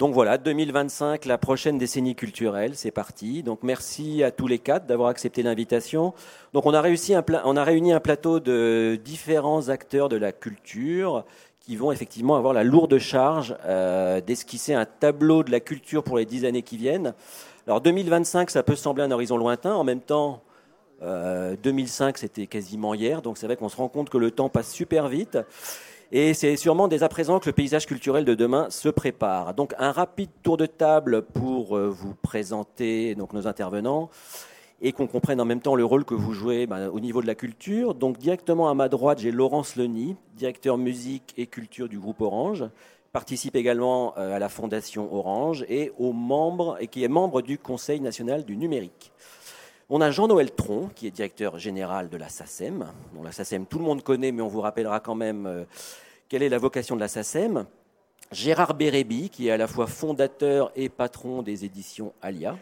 Donc voilà, 2025, la prochaine décennie culturelle, c'est parti. Donc merci à tous les quatre d'avoir accepté l'invitation. Donc on a réussi on a réuni un plateau de différents acteurs de la culture qui vont effectivement avoir la lourde charge euh, d'esquisser un tableau de la culture pour les dix années qui viennent. Alors 2025, ça peut sembler un horizon lointain. En même temps, 2005, euh, c'était quasiment hier. Donc c'est vrai qu'on se rend compte que le temps passe super vite. Et c'est sûrement dès à présent que le paysage culturel de demain se prépare. Donc un rapide tour de table pour euh, vous présenter nos intervenants et qu'on comprenne en même temps le rôle que vous jouez ben, au niveau de la culture. Donc directement à ma droite, j'ai Laurence Leny, directeur musique et culture du groupe Orange, participe également euh, à la Fondation Orange et et qui est membre du Conseil national du numérique. On a Jean-Noël Tron, qui est directeur général de la SACEM. La SACEM, tout le monde connaît, mais on vous rappellera quand même euh, quelle est la vocation de la SACEM. Gérard Bérébi, qui est à la fois fondateur et patron des éditions Alia.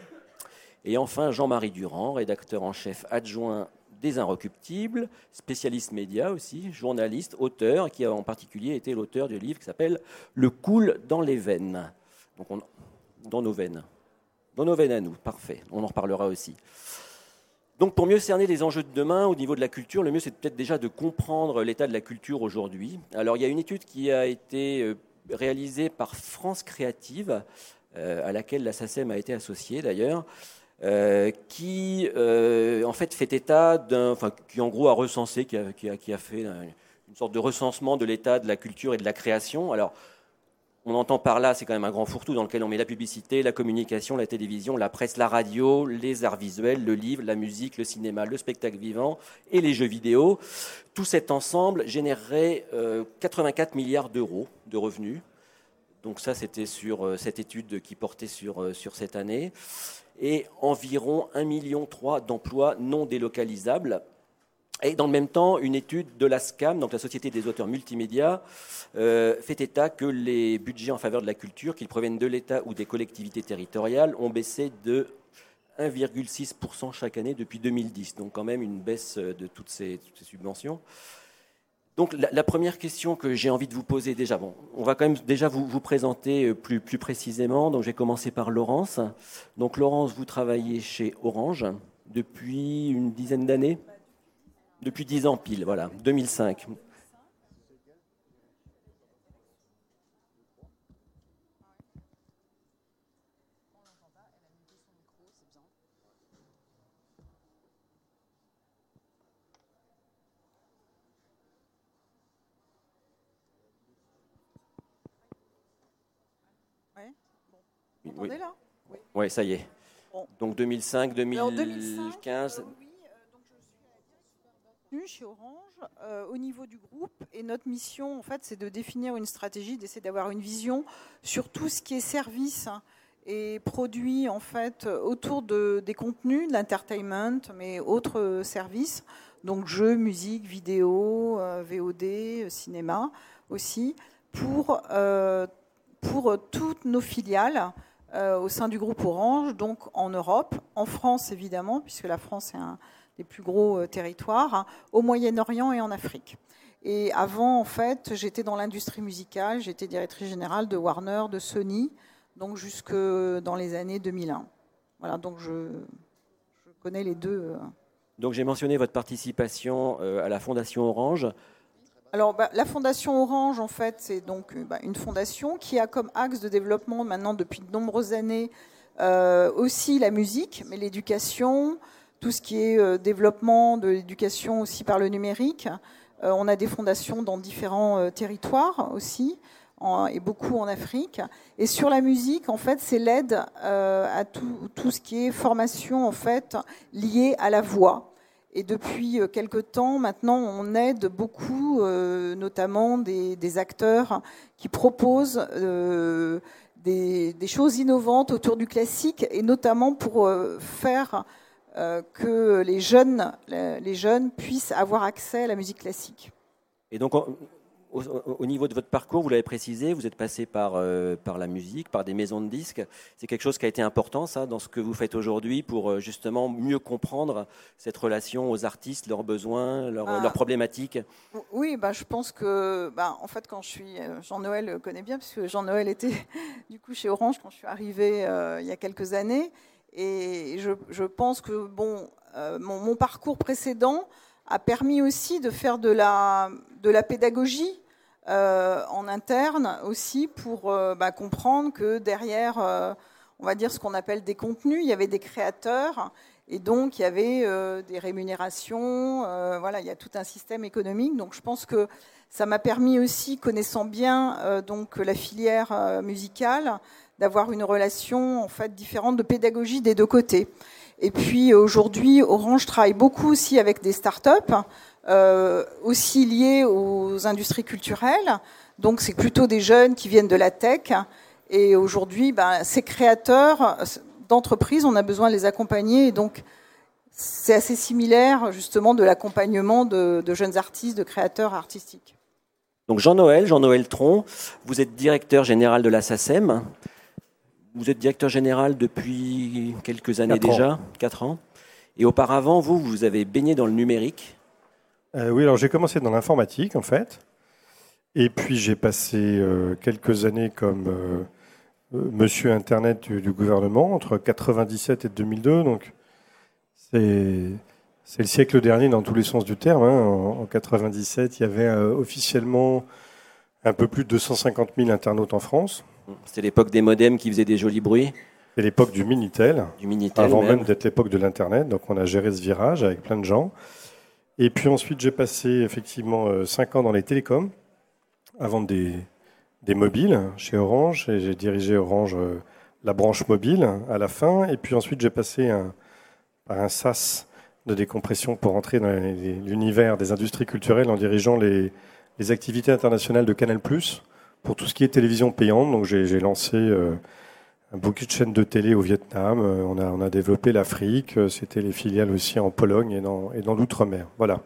Et enfin, Jean-Marie Durand, rédacteur en chef adjoint des Inrecuptibles, spécialiste média aussi, journaliste, auteur, qui a en particulier été l'auteur du livre qui s'appelle Le cool dans les veines. Dans nos veines. Dans nos veines à nous, parfait. On en reparlera aussi. Donc pour mieux cerner les enjeux de demain au niveau de la culture, le mieux c'est peut-être déjà de comprendre l'état de la culture aujourd'hui. Alors il y a une étude qui a été euh, réalisée par France Créative, euh, à laquelle la SACEM a été associée d'ailleurs, euh, qui en fait fait état d'un, enfin qui en gros a recensé, qui a, qui a fait une sorte de recensement de l'état de la culture et de la création. Alors on entend par là, c'est quand même un grand fourre-tout dans lequel on met la publicité, la communication, la télévision, la presse, la radio, les arts visuels, le livre, la musique, le cinéma, le spectacle vivant et les jeux vidéo. Tout cet ensemble générerait 84 euh, milliards d'euros de revenus. Donc ça, c'était sur euh, cette étude qui portait sur, euh, sur cette année. Et environ 1,3 million d'emplois non délocalisables. Et dans le même temps, une étude de la SCAM, donc la Société des auteurs multimédia, euh, fait état que les budgets en faveur de la culture, qu'ils proviennent de l'État ou des collectivités territoriales, ont baissé de 1,6% chaque année depuis 2010. Donc quand même une baisse de toutes ces, subventions. Donc la, première question que j'ai envie de vous poser déjà, bon, on va quand même déjà vous, vous présenter euh, plus, plus précisément. Donc j'ai commencé par Laurence. Donc Laurence, vous travaillez chez Orange depuis une dizaine d'années depuis dix ans pile, voilà, 2005. Vous oui. là? Oui, ouais, ça y est. Donc 2005, 2015 chez Orange euh, au niveau du groupe et notre mission en fait c'est de définir une stratégie, d'essayer d'avoir une vision sur tout ce qui est service et produit en fait autour de, des contenus, de l'entertainment, mais autres services, donc jeux, musique, vidéo, euh, VOD, cinéma aussi, pour, euh, pour toutes nos filiales au sein du groupe Orange, donc en Europe, en France évidemment, puisque la France est un les plus gros euh, territoires, hein, au Moyen-Orient et en Afrique. Et avant, en fait, j'étais dans l'industrie musicale, j'étais directrice générale de Warner, de Sony, donc jusque dans les années 2001. Voilà, donc je, connais les deux. Euh. Donc j'ai mentionné votre participation euh, à la Fondation Orange. Alors, bah, la Fondation Orange, en fait, c'est donc bah, une fondation qui a comme axe de développement maintenant depuis de nombreuses années aussi la musique, mais l'éducation, tout ce qui est euh, développement de l'éducation aussi par le numérique. Euh, on a des fondations dans différents euh, territoires aussi, et beaucoup en Afrique. Et sur la musique, en fait, c'est l'aide à tout, ce qui est formation en fait liée à la voix. Et depuis quelque temps, maintenant, on aide beaucoup, notamment des, acteurs qui proposent des, choses innovantes autour du classique, et notamment pour faire que les jeunes, les jeunes puissent avoir accès à la musique classique. Et donc, au, niveau de votre parcours, vous l'avez précisé, vous êtes passé par, euh, par la musique, par des maisons de disques. C'est quelque chose qui a été important, ça, dans ce que vous faites aujourd'hui, pour euh, justement mieux comprendre cette relation aux artistes, leurs besoins, leurs, ah. problématiques. Oui, bah, je pense que, bah, en fait, quand je suis, euh, Jean-Noël connaît bien, parce que Jean-Noël était du coup chez Orange quand je suis arrivée il y a quelques années, et je, pense que bon, mon, mon parcours précédent a permis aussi de faire de la, de la pédagogie euh, en interne aussi pour euh, bah, comprendre que derrière, euh, on va dire ce qu'on appelle des contenus, il y avait des créateurs et donc il y avait des rémunérations. voilà, il y a tout un système économique. Donc je pense que ça m'a permis aussi, connaissant bien donc la filière musicale, d'avoir une relation en fait différente de pédagogie des deux côtés. Et puis aujourd'hui, Orange travaille beaucoup aussi avec des startups, euh, aussi liées aux industries culturelles. Donc c'est plutôt des jeunes qui viennent de la tech. Et aujourd'hui, ben, ces créateurs d'entreprises, on a besoin de les accompagner. Et donc c'est assez similaire justement de l'accompagnement de, de jeunes artistes, de créateurs artistiques. Donc Jean-Noël, Jean-Noël Tron, vous êtes directeur général de la SACEM. Vous êtes directeur général depuis quelques années déjà, 4 ans. Et auparavant, vous, vous avez baigné dans le numérique. Euh, oui, alors j'ai commencé dans l'informatique en fait. Et puis j'ai passé euh, quelques années comme euh, monsieur Internet du, gouvernement entre 97 et 2002. Donc c'est, c'est le siècle dernier dans tous les sens du terme. Hein. En, en, 97, il y avait officiellement un peu plus de 250 000 internautes en France. C'était l'époque des modems qui faisaient des jolis bruits. C'est l'époque du Minitel, du Minitel avant même, d'être l'époque de l'Internet. Donc on a géré ce virage avec plein de gens. Et puis ensuite, j'ai passé effectivement 5 euh, ans dans les télécoms, avant des, des mobiles chez Orange. Et j'ai dirigé Orange, euh, la branche mobile à la fin. Et puis ensuite, j'ai passé un, par un SAS de décompression pour entrer dans l'univers des industries culturelles en dirigeant les, les activités internationales de Canal+, pour tout ce qui est télévision payante. Donc j'ai lancé euh, beaucoup de chaînes de télé au Vietnam. Euh, on, a, on a développé l'Afrique. Euh, c'était les filiales aussi en Pologne et dans, et dans l'outre-mer. Voilà.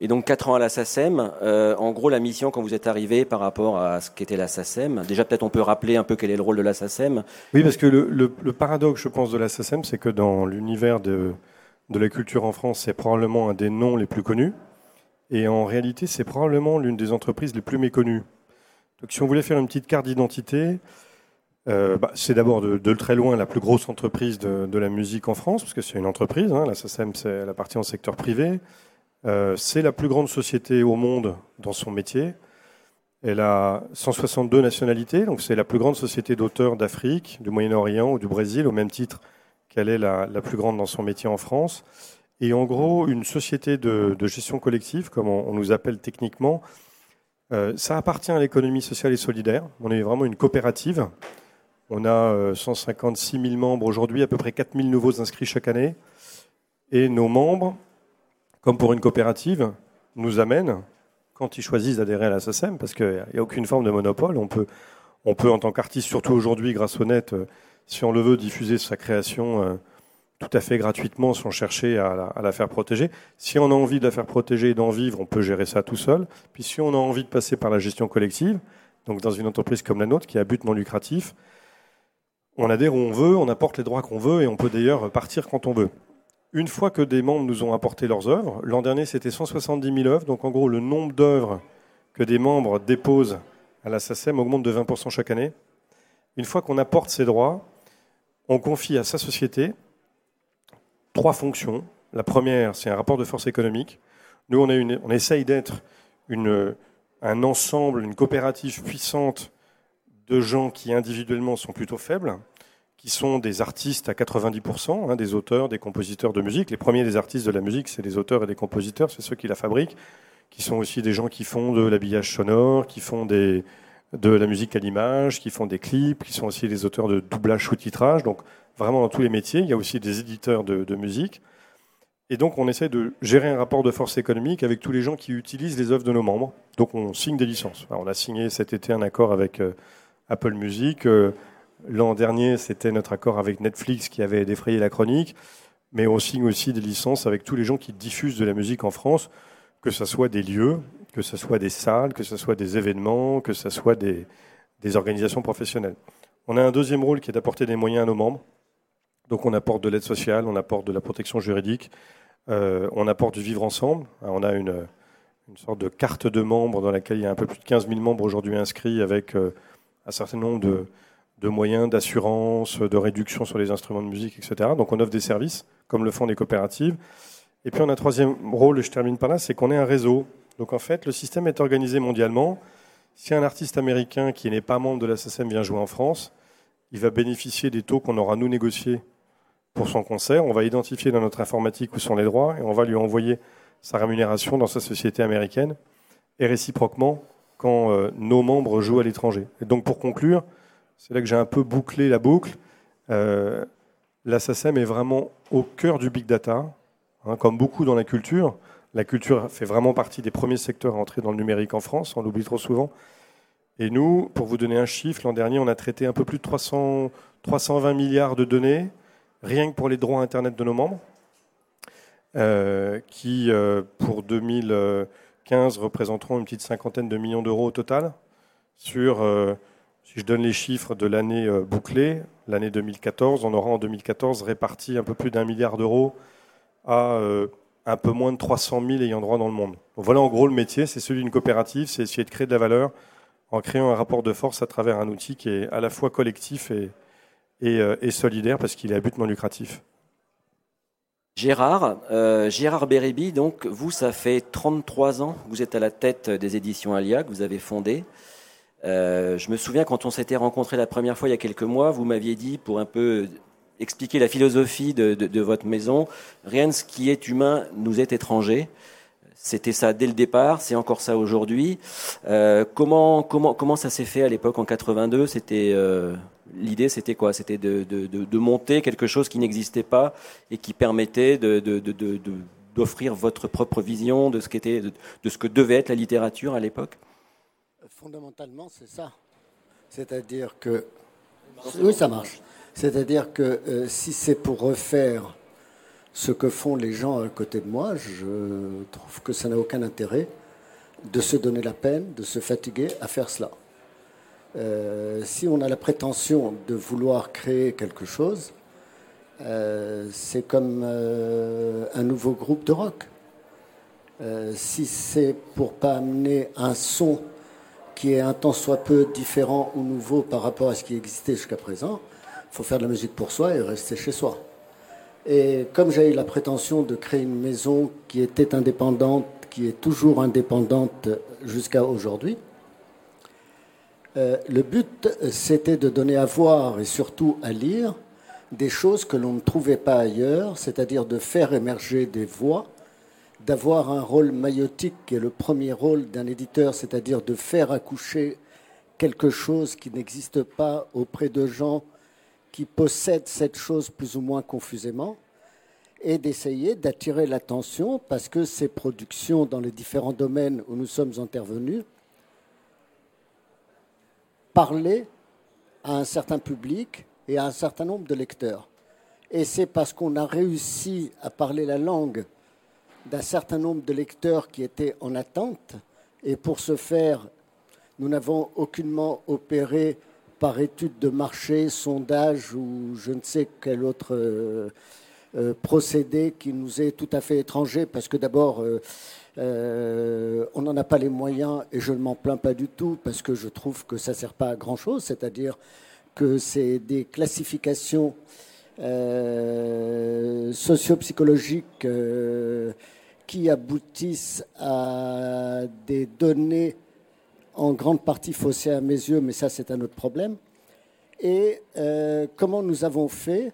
Et donc 4 ans à la SACEM, en gros la mission quand vous êtes arrivé par rapport à ce qu'était la SACEM, déjà peut-être on peut rappeler un peu quel est le rôle de la SACEM. Oui, parce que le, le, le paradoxe je pense de la SACEM, c'est que dans l'univers de, de la culture en France, c'est probablement un des noms les plus connus. Et en réalité, c'est probablement l'une des entreprises les plus méconnues. Donc si on voulait faire une petite carte d'identité, euh, bah, c'est d'abord de, très loin la plus grosse entreprise de, la musique en France, parce que c'est une entreprise, hein, la SACEM, la partie en secteur privé. Euh, c'est la plus grande société au monde dans son métier. Elle a 162 nationalités, donc c'est la plus grande société d'auteurs d'Afrique, du Moyen-Orient ou du Brésil, au même titre qu'elle est la, plus grande dans son métier en France. Et en gros, une société de, gestion collective, comme on nous appelle techniquement, euh, ça appartient à l'économie sociale et solidaire. On est vraiment une coopérative. On a 156 euh, 000 membres aujourd'hui, à peu près 4 000 nouveaux inscrits chaque année. Et nos membres, comme pour une coopérative, nous amènent, quand ils choisissent d'adhérer à la SACEM, parce qu'il n'y a aucune forme de monopole, on peut, on peut en tant qu'artiste, surtout aujourd'hui grâce au net, euh, si on le veut, diffuser sa création tout à fait gratuitement sans chercher à la, faire protéger. Si on a envie de la faire protéger et d'en vivre, on peut gérer ça tout seul. Puis si on a envie de passer par la gestion collective, donc dans une entreprise comme la nôtre qui a but non lucratif, on adhère où on veut, on apporte les droits qu'on veut et on peut d'ailleurs partir quand on veut. Une fois que des membres nous ont apporté leurs œuvres, l'an dernier c'était 170 000 œuvres, donc en gros le nombre d'œuvres que des membres déposent à la SACEM augmente de 20% chaque année. Une fois qu'on apporte ces droits, on confie à sa société trois fonctions. La première, c'est un rapport de force économique. Nous, on, essaye d'être un ensemble, une coopérative puissante de gens qui individuellement sont plutôt faibles, qui sont des artistes à 90%, hein, des auteurs, des compositeurs de musique. Les premiers des artistes de la musique, c'est des auteurs et des compositeurs, c'est ceux qui la fabriquent, qui sont aussi des gens qui font de l'habillage sonore, qui font des, de la musique à l'image, qui font des clips, qui sont aussi des auteurs de doublage sous-titrage. Donc vraiment dans tous les métiers. Il y a aussi des éditeurs de, musique. Et donc, on essaie de gérer un rapport de force économique avec tous les gens qui utilisent les œuvres de nos membres. Donc, on signe des licences. on a signé cet été un accord avec euh, Apple Music. Euh, l'an dernier, c'était notre accord avec Netflix qui avait défrayé la chronique. Mais on signe aussi des licences avec tous les gens qui diffusent de la musique en France, que ce soit des lieux, que ce soit des salles, que ce soit des événements, que ce soit des, organisations professionnelles. On a un deuxième rôle qui est d'apporter des moyens à nos membres. Donc on apporte de l'aide sociale, on apporte de la protection juridique, euh, on apporte du vivre ensemble. On a une, sorte de carte de membres dans laquelle il y a un peu plus de 15 000 membres aujourd'hui inscrits avec euh, un certain nombre de, de moyens d'assurance, de réduction sur les instruments de musique, etc. Donc on offre des services, comme le font les coopératives. Et puis on a un troisième rôle, je termine par là, c'est qu'on est un réseau. Donc en fait, le système est organisé mondialement. Si un artiste américain qui n'est pas membre de la vient jouer en France, il va bénéficier des taux qu'on aura nous négociés pour son concert. On va identifier dans notre informatique où sont les droits et on va lui envoyer sa rémunération dans sa société américaine et réciproquement quand euh, nos membres jouent à l'étranger. Et donc pour conclure, c'est là que j'ai un peu bouclé la boucle. Euh, est vraiment au cœur du big data, hein, comme beaucoup dans la culture. La culture fait vraiment partie des premiers secteurs à entrer dans le numérique en France, on l'oublie trop souvent. Et nous, pour vous donner un chiffre, l'an dernier, on a traité un peu plus de 300, 320 milliards de données, rien que pour les droits Internet de nos membres, euh, qui, euh, pour 2015, représenteront une petite cinquantaine de millions d'euros au total. Sur, euh, si je donne les chiffres de l'année bouclée, l'année 2014, on aura en 2014 réparti un peu plus d'un milliard d'euros à un peu moins de 300 000 ayant droit dans le monde. voilà en gros le métier, c'est celui d'une coopérative, c'est essayer de créer de la valeur en créant un rapport de force à travers un outil qui est à la fois collectif et, euh, solidaire parce qu'il est à but non lucratif. Gérard, euh, Gérard Bérébi, donc vous, ça fait 33 ans que vous êtes à la tête des éditions Alia, que vous avez fondé. Euh, je me souviens quand on s'était rencontré la première fois il y a quelques mois, vous m'aviez dit, pour un peu expliquer la philosophie de, votre maison, rien de ce qui est humain nous est étranger. C'était ça dès le départ, c'est encore ça aujourd'hui. Euh, comment, comment, comment ça s'est fait à l'époque en 82 C'était euh, l'idée, c'était quoi? C'était de, de, de, monter quelque chose qui n'existait pas et qui permettait d'offrir votre propre vision de ce qu'était, de, ce que devait être la littérature à l'époque? Fondamentalement, c'est ça. C'est-à-dire que oui, ça marche. C'est-à-dire que euh, si c'est pour refaire ce que font les gens à côté de moi, je trouve que ça n'a aucun intérêt de se donner la peine, de se fatiguer à faire cela. Euh, si on a la prétention de vouloir créer quelque chose, euh, c'est comme un nouveau groupe de rock. si c'est pour pas amener un son qui est un tant soit peu différent ou nouveau par rapport à ce qui existait jusqu'à présent, faut faire de la musique pour soi et rester chez soi. Et comme j'ai eu la prétention de créer une maison qui était indépendante, qui est toujours indépendante jusqu'à aujourd'hui, euh, le but, c'était de donner à voir et surtout à lire des choses que l'on ne trouvait pas ailleurs, c'est-à-dire de faire émerger des voix, d'avoir un rôle maïotique qui est le premier rôle d'un éditeur, c'est-à-dire de faire accoucher quelque chose qui n'existe pas auprès de gens qui possèdent cette chose plus ou moins confusément et d'essayer d'attirer l'attention parce que ces productions dans les différents domaines où nous sommes intervenus parlaient à un certain public et à un certain nombre de lecteurs. Et c'est parce qu'on a réussi à parler la langue d'un certain nombre de lecteurs qui étaient en attente, et pour ce faire, nous n'avons aucunement opéré par étude de marché, sondage ou je ne sais quel autre euh, euh, procédé qui nous est tout à fait étranger, parce que d'abord, euh, on n'en a pas les moyens, et je ne m'en plains pas du tout, parce que je trouve que ça ne sert pas à grand-chose, c'est-à-dire que c'est des classifications socio-psychologiques qui aboutissent à des données en grande partie faussé à mes yeux, mais ça c'est un autre problème. Et euh, comment nous avons fait?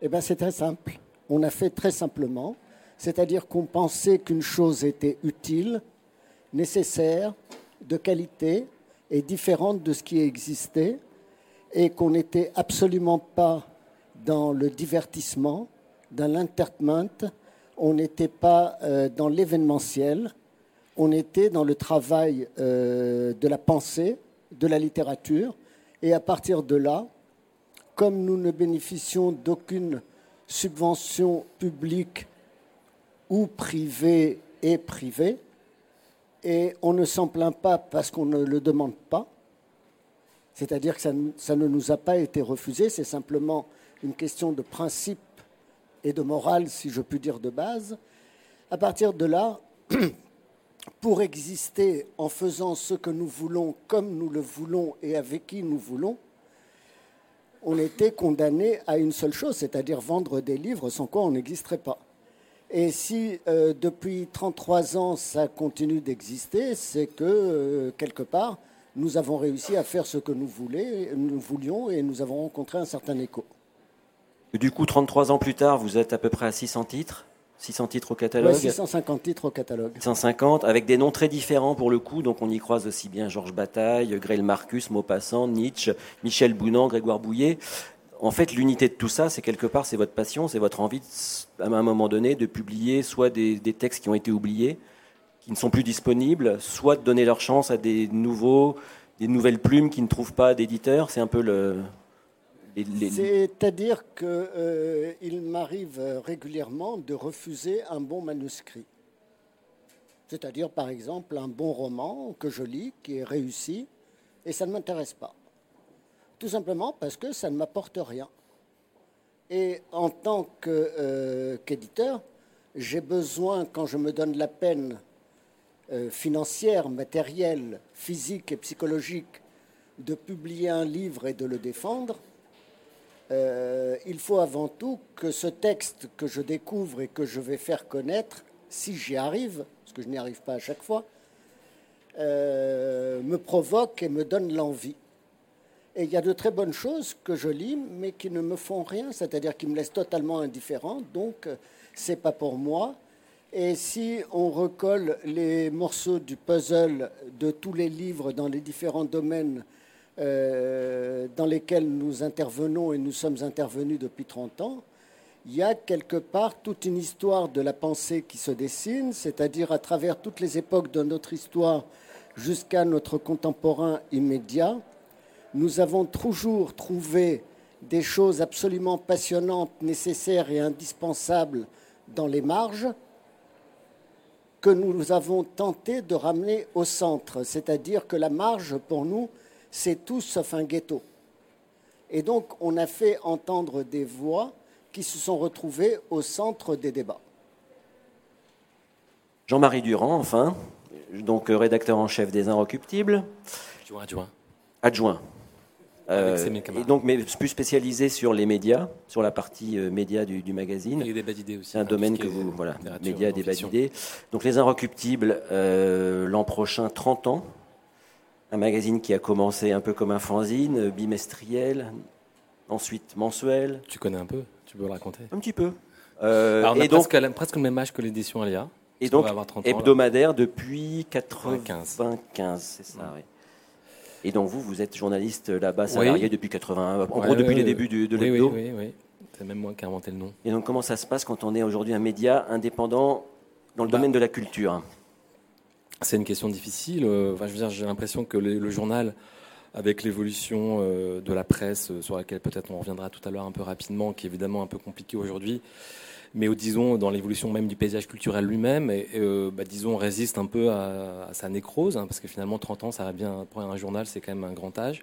Eh bien c'est très simple. On a fait très simplement, c'est-à-dire qu'on pensait qu'une chose était utile, nécessaire, de qualité et différente de ce qui existait, et qu'on n'était absolument pas dans le divertissement, dans l'entertainment, on n'était pas euh, dans l'événementiel, on était dans le travail euh, de la pensée, de la littérature, et à partir de là, comme nous ne bénéficions d'aucune subvention publique ou privée et privée, Et on ne s'en plaint pas parce qu'on ne le demande pas. C'est-à-dire que ça, ça, ne nous a pas été refusé, c'est simplement une question de principe et de morale, si je puis dire, de base. À partir de là, pour exister en faisant ce que nous voulons, comme nous le voulons et avec qui nous voulons, on était condamné à une seule chose, c'est-à-dire vendre des livres sans quoi on n'existerait pas. Et si euh, depuis 33 ans ça continue d'exister, c'est que euh, quelque part, nous avons réussi à faire ce que nous, nous voulions et nous avons rencontré un certain écho. Du coup, 33 ans plus tard, vous êtes à peu près à 600 titres? 600 titres au catalogue. 650 titres au catalogue. 650, avec des noms très différents pour le coup. Donc on y croise aussi bien Georges Bataille, Grail Marcus, Maupassant, Nietzsche, Michel Bounan, Grégoire Bouillet. En fait, l'unité de tout ça, c'est quelque part, c'est votre passion, c'est votre envie, à un moment donné, de publier soit des, des, textes qui ont été oubliés, qui ne sont plus disponibles, soit de donner leur chance à des nouveaux, des nouvelles plumes qui ne trouvent pas d'éditeurs. C'est un peu le, c'est-à-dire qu'il euh, m'arrive régulièrement de refuser un bon manuscrit. C'est-à-dire, par exemple, un bon roman que je lis, qui est réussi, et ça ne m'intéresse pas. Tout simplement parce que ça ne m'apporte rien. Et en tant euh, qu'éditeur, j'ai besoin, quand je me donne la peine euh, financière, matérielle, physique et psychologique, de publier un livre et de le défendre, euh, il faut avant tout que ce texte que je découvre et que je vais faire connaître, si j'y arrive, parce que je n'y arrive pas à chaque fois, euh, me provoque et me donne l'envie. Et il y a de très bonnes choses que je lis, mais qui ne me font rien, c'est-à-dire qui me laissent totalement indifférent. Donc, c'est pas pour moi. Et si on recolle les morceaux du puzzle de tous les livres dans les différents domaines euh, dans lesquels nous intervenons et nous sommes intervenus depuis 30 ans, il y a quelque part toute une histoire de la pensée qui se dessine, c'est-à-dire à travers toutes les époques de notre histoire jusqu'à notre contemporain immédiat, nous avons toujours trouvé des choses absolument passionnantes, nécessaires et indispensables dans les marges que nous avons tenté de ramener au centre, c'est-à-dire que la marge, pour nous, c'est tout sauf un ghetto. Et donc, on a fait entendre des voix qui se sont retrouvées au centre des débats. Jean-Marie Durand, enfin, donc euh, rédacteur en chef des Inrecuptibles. Adjoint. Adjoint. adjoint. Euh, et donc, mais plus spécialisé sur les médias, sur la partie euh, médias du, magazine. Et des débats d'idées aussi. C'est un domaine que vous, voilà, médias, débats d'idées. Donc, les Inrecuptibles, l'an prochain, 30 ans un magazine qui a commencé un peu comme un fanzine, bimestriel, ensuite mensuel. Tu connais un peu Tu peux le raconter? Un petit peu. Euh, on et donc, presque, presque, le même âge que l'édition Alia. Et donc, hebdomadaire depuis 95, c'est ça, oui. Et donc, vous, vous êtes journaliste là-bas, salarié depuis 80, en gros, depuis les débuts de, de oui, oui, oui, oui. C'est même moi qui ai inventé le nom. Et donc, comment ça se passe quand on est aujourd'hui un média indépendant dans le bah, domaine de la culture? C'est une question difficile. Euh, je veux dire, j'ai l'impression que le, journal, avec l'évolution euh, de la presse, euh, sur laquelle peut-être on reviendra tout à l'heure un peu rapidement, qui est évidemment un peu compliqué aujourd'hui, mais disons dans l'évolution même du paysage culturel lui-même, bah, disons résiste un peu à, sa nécrose, hein, parce que finalement 30 ans, ça va bien pour un journal, c'est quand même un grand âge.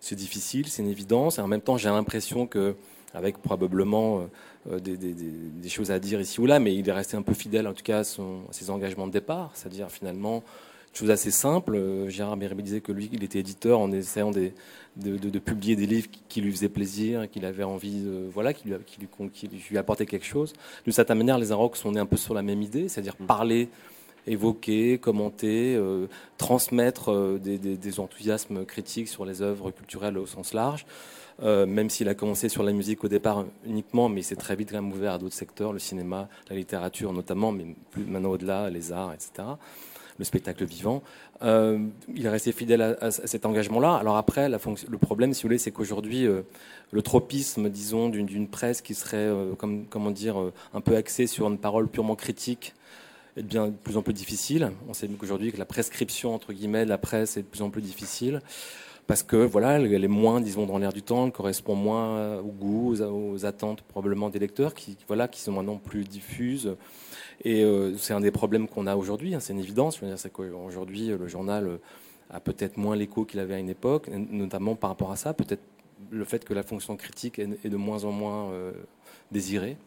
C'est difficile, c'est une évidence, et en même temps, j'ai l'impression que avec probablement euh, des, choses à dire ici ou là, mais il est resté un peu fidèle en tout cas à, ses engagements de départ, c'est-à-dire finalement une chose assez simple. Euh, Gérard Bérébi disait que lui, il était éditeur en essayant de, publier des livres qui, lui faisaient plaisir, qu'il avait envie, de, voilà, qui lui, qui, lui, apportaient quelque chose. De cette manière, les Inrocks sont nés un peu sur la même idée, c'est-à-dire mm. parler évoquer, commenter, euh, transmettre des, enthousiasmes critiques sur les œuvres culturelles au sens large. Euh, même s'il a commencé sur la musique au départ uniquement, mais il s'est très vite quand même ouvert à d'autres secteurs, le cinéma, la littérature notamment, mais plus maintenant au-delà, les arts, etc., le spectacle vivant. Euh, il est resté fidèle à, cet engagement-là. Alors après, le problème, si vous voulez, c'est qu'aujourd'hui, euh, le tropisme, disons, d'une presse qui serait, comme, comment dire, un peu axée sur une parole purement critique, est de plus en plus difficile. On sait qu'aujourd'hui que la prescription, entre guillemets, de la presse est de plus en plus difficile parce que voilà, elle est moins, disons, dans l'air du temps, elle correspond moins au goût, aux, attentes probablement des lecteurs, qui voilà, qui sont maintenant plus diffuses. Et c'est un des problèmes qu'on a aujourd'hui, hein, c'est une évidence. C'est qu'aujourd'hui, le journal a peut-être moins l'écho qu'il avait à une époque, notamment par rapport à ça, peut-être le fait que la fonction critique est de moins en moins désirée.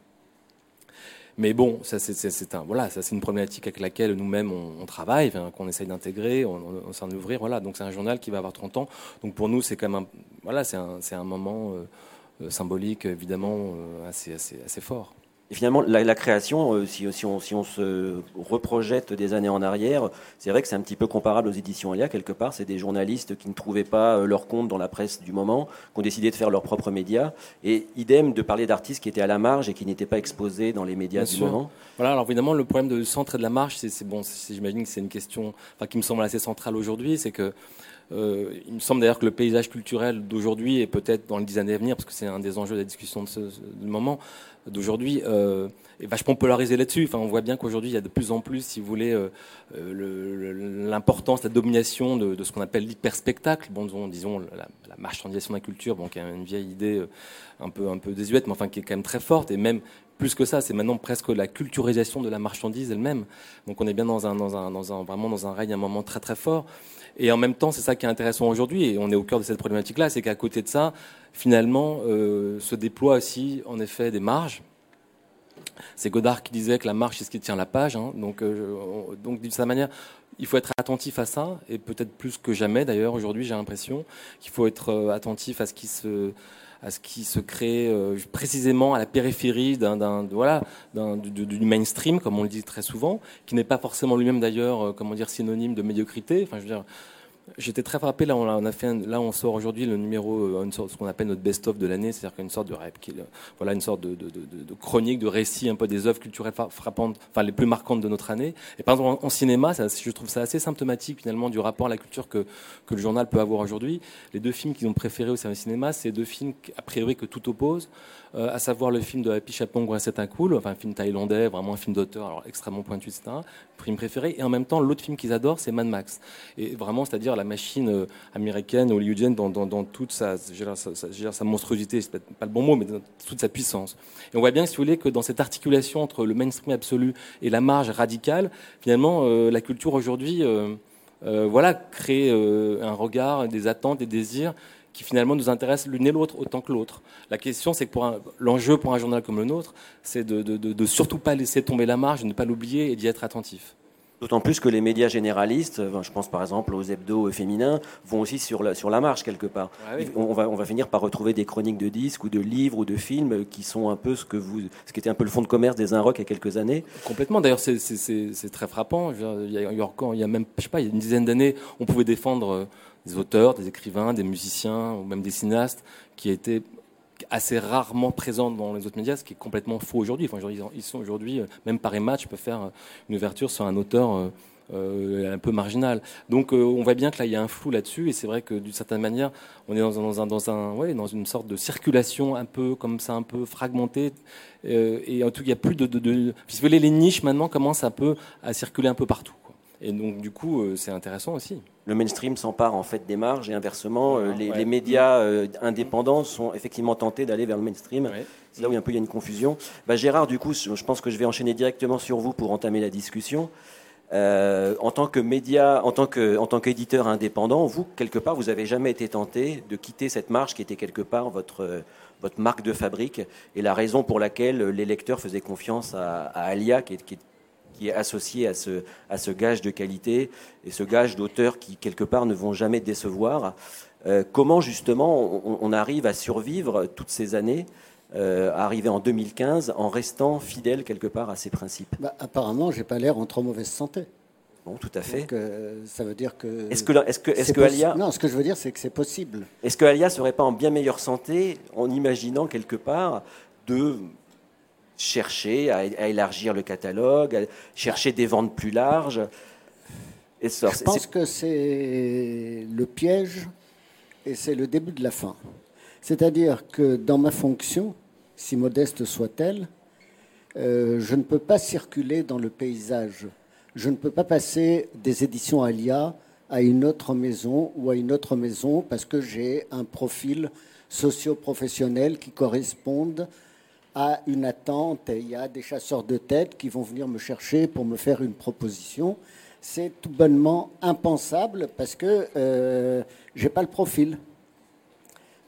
Mais bon, ça c'est un voilà, ça c'est une problématique avec laquelle nous-mêmes on, travaille, qu'on essaye d'intégrer, on, s'en ouvrir. Voilà, donc c'est un journal qui va avoir 30 ans. Donc pour nous, c'est quand même un, voilà, c'est un, moment euh, symbolique évidemment euh, assez fort. Et finalement, la, création, euh, si, si, on, si, on, se reprojette des années en arrière, c'est vrai que c'est un petit peu comparable aux éditions Elia, quelque part. C'est des journalistes qui ne trouvaient pas euh, leur compte dans la presse du moment, qui ont décidé de faire leurs propres médias. Et idem de parler d'artistes qui étaient à la marge et qui n'étaient pas exposés dans les médias du moment. Voilà, alors évidemment, le problème de centre et de la marge, c'est bon, j'imagine que c'est une question enfin, qui me semble assez centrale aujourd'hui, c'est que euh, il me semble d'ailleurs que le paysage culturel d'aujourd'hui et peut-être dans les dix années à venir, parce que c'est un des enjeux de la discussion de ce, moment, d'aujourd'hui euh, est vachement polarisé là-dessus. Enfin, on voit bien qu'aujourd'hui, il y a de plus en plus, si vous voulez, euh, l'importance, la domination de, ce qu'on appelle l'hyperspectacle. Bon, disons, la, marchandisation de la culture, bon, qui est une vieille idée un peu, un peu désuète, mais enfin qui est quand même très forte. Et même plus que ça, c'est maintenant presque la culturisation de la marchandise elle-même. Donc on est bien dans un, dans un, vraiment dans un règne, un moment très très fort. Et en même temps, c'est ça qui est intéressant aujourd'hui, et on est au cœur de cette problématique-là, c'est qu'à côté de ça, finalement, euh, se déploie aussi, en effet, des marges. C'est Godard qui disait que la marge, c'est ce qui tient la page. Hein. Donc, euh, donc d'une certaine manière, il faut être attentif à ça, et peut-être plus que jamais d'ailleurs, aujourd'hui, j'ai l'impression qu'il faut être euh, attentif à ce qui se à ce qui se crée euh, précisément à la périphérie d'un, voilà, du, du, mainstream, comme on le dit très souvent, qui n'est pas forcément lui-même d'ailleurs, euh, comment dire, synonyme de médiocrité. Enfin, je veux dire, J'étais très frappé. Là, on a fait là, on sort aujourd'hui le numéro, euh, une sorte, ce qu'on appelle notre best-of de l'année, c'est-à-dire qu'une sorte de rap, voilà, une sorte de, chronique, de récit, un peu des œuvres culturelles frappantes, enfin les plus marquantes de notre année. Et par exemple, en, cinéma, je trouve ça assez symptomatique finalement du rapport à la culture que, que le journal peut avoir aujourd'hui. Les deux films qu'ils ont préférés au service cinéma, c'est deux films a priori que tout oppose. Euh, à savoir le film de Happy Chapong, C'est un cool, enfin un film thaïlandais, vraiment un film d'auteur, alors extrêmement pointu, etc. Film préféré. Et en même temps, l'autre film qu'ils adorent, c'est Mad Max. Et vraiment, c'est-à-dire la machine euh, américaine, hollywoodienne, dans, dans, toute sa, sa, sa, sa monstruosité, c'est pas le bon mot, mais dans toute sa puissance. Et on voit bien, si vous voulez, que dans cette articulation entre le mainstream absolu et la marge radicale, finalement, euh, la culture aujourd'hui, voilà, crée un regard, des attentes, des désirs qui finalement nous intéressent l'une et l'autre autant que l'autre. La question, c'est que pour l'enjeu pour un journal comme le nôtre, c'est de, de, de, surtout pas laisser tomber la marge, de ne pas l'oublier et d'y être attentif. D'autant plus que les médias généralistes, je pense par exemple aux hebdos féminins, vont aussi sur la, sur la marche quelque part. Ah on, va, on va finir par retrouver des chroniques de disques ou de livres ou de films qui sont un peu ce que vous, ce qui était un peu le fond de commerce des Inrock il y a quelques années. Complètement. D'ailleurs, c'est très frappant. Il y, a, il y a même, je sais pas, il y a une dizaine d'années, on pouvait défendre euh, des auteurs, des écrivains, des musiciens ou même des cinéastes qui étaient assez rarement présents dans les autres médias, ce qui est complètement faux aujourd'hui. Enfin, ils sont aujourd'hui, euh, même par match, peuvent faire euh, une ouverture sur un auteur euh, un peu marginal. Donc on voit bien que là il y a un flou là-dessus et c'est vrai que d'une certaine manière on est dans un, dans une sorte de circulation un peu comme ça, un peu fragmentée et en tout cas il n'y a plus de, de, de, si vous voulez les niches maintenant commencent un peu à circuler un peu partout. Et donc, du coup, euh, c'est intéressant aussi. Le mainstream s'empare en fait des marges et inversement, euh, les, médias euh, indépendants sont effectivement tentés d'aller vers le mainstream. C'est là où il y a un peu il y a une confusion. Bah, Gérard, du coup, je pense que je vais enchaîner directement sur vous pour entamer la discussion. en tant que média, en tant que, en tant qu'éditeur indépendant, vous quelque part, vous avez jamais été tenté de quitter cette marge qui était quelque part votre votre marque de fabrique et la raison pour laquelle les lecteurs faisaient confiance à, Alia, qui est, qui est qui est associé à ce, à ce gage de qualité et ce gage d'auteurs qui, quelque part, ne vont jamais décevoir. Euh, comment, justement, on, arrive à survivre toutes ces années euh, arriver en 2015 en restant fidèle quelque part à ces principes? Bah, Apparemment, j'ai pas l'air en trop mauvaise santé. Bon, tout à fait. Euh, ça veut dire que. Est-ce que, est-ce que, est-ce que Alia. Non, ce que je veux dire, c'est que c'est possible. Est-ce que Alia serait pas en bien meilleure santé en imaginant quelque part de chercher à, élargir le catalogue, à chercher des ventes plus larges. Et Je pense que c'est le piège et c'est le début de la fin. C'est-à-dire que dans ma fonction, si modeste soit-elle, euh, je ne peux pas circuler dans le paysage. Je ne peux pas passer des éditions Alia à une autre maison ou à une autre maison parce que j'ai un profil socio-professionnel qui corresponde à une attente. il y a des chasseurs de tête qui vont venir me chercher pour me faire une proposition. C'est tout bonnement impensable parce que euh, je n'ai pas le profil.